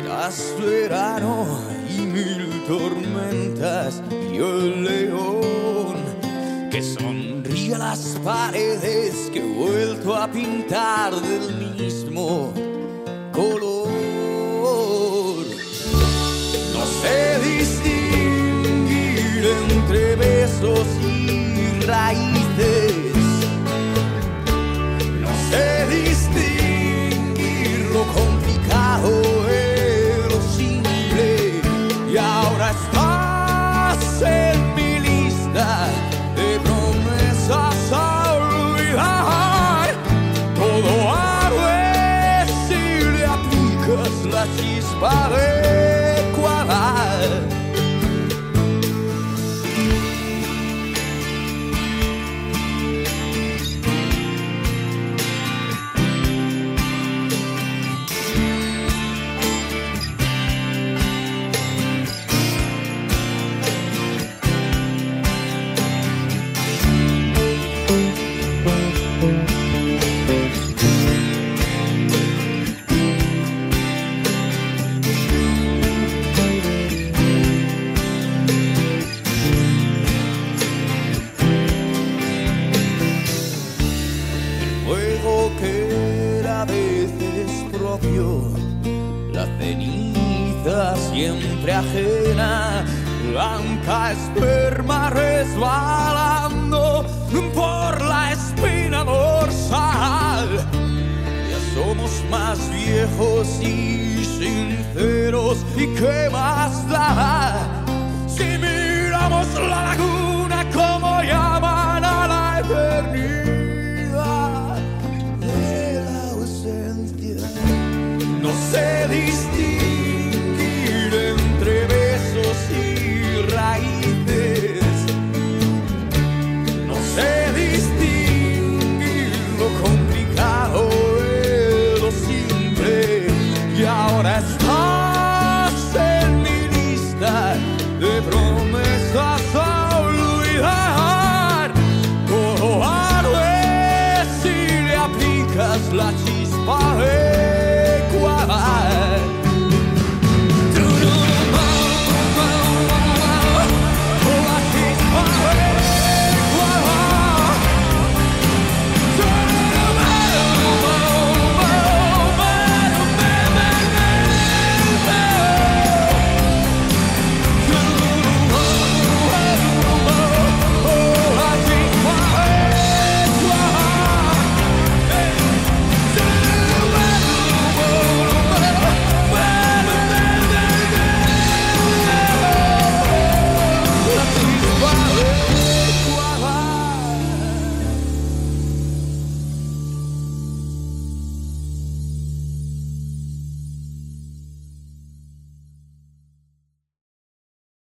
Eras verano y mil tormentas y el león que sonríe a las paredes que he vuelto a pintar del mismo color. Entre besos y raíces.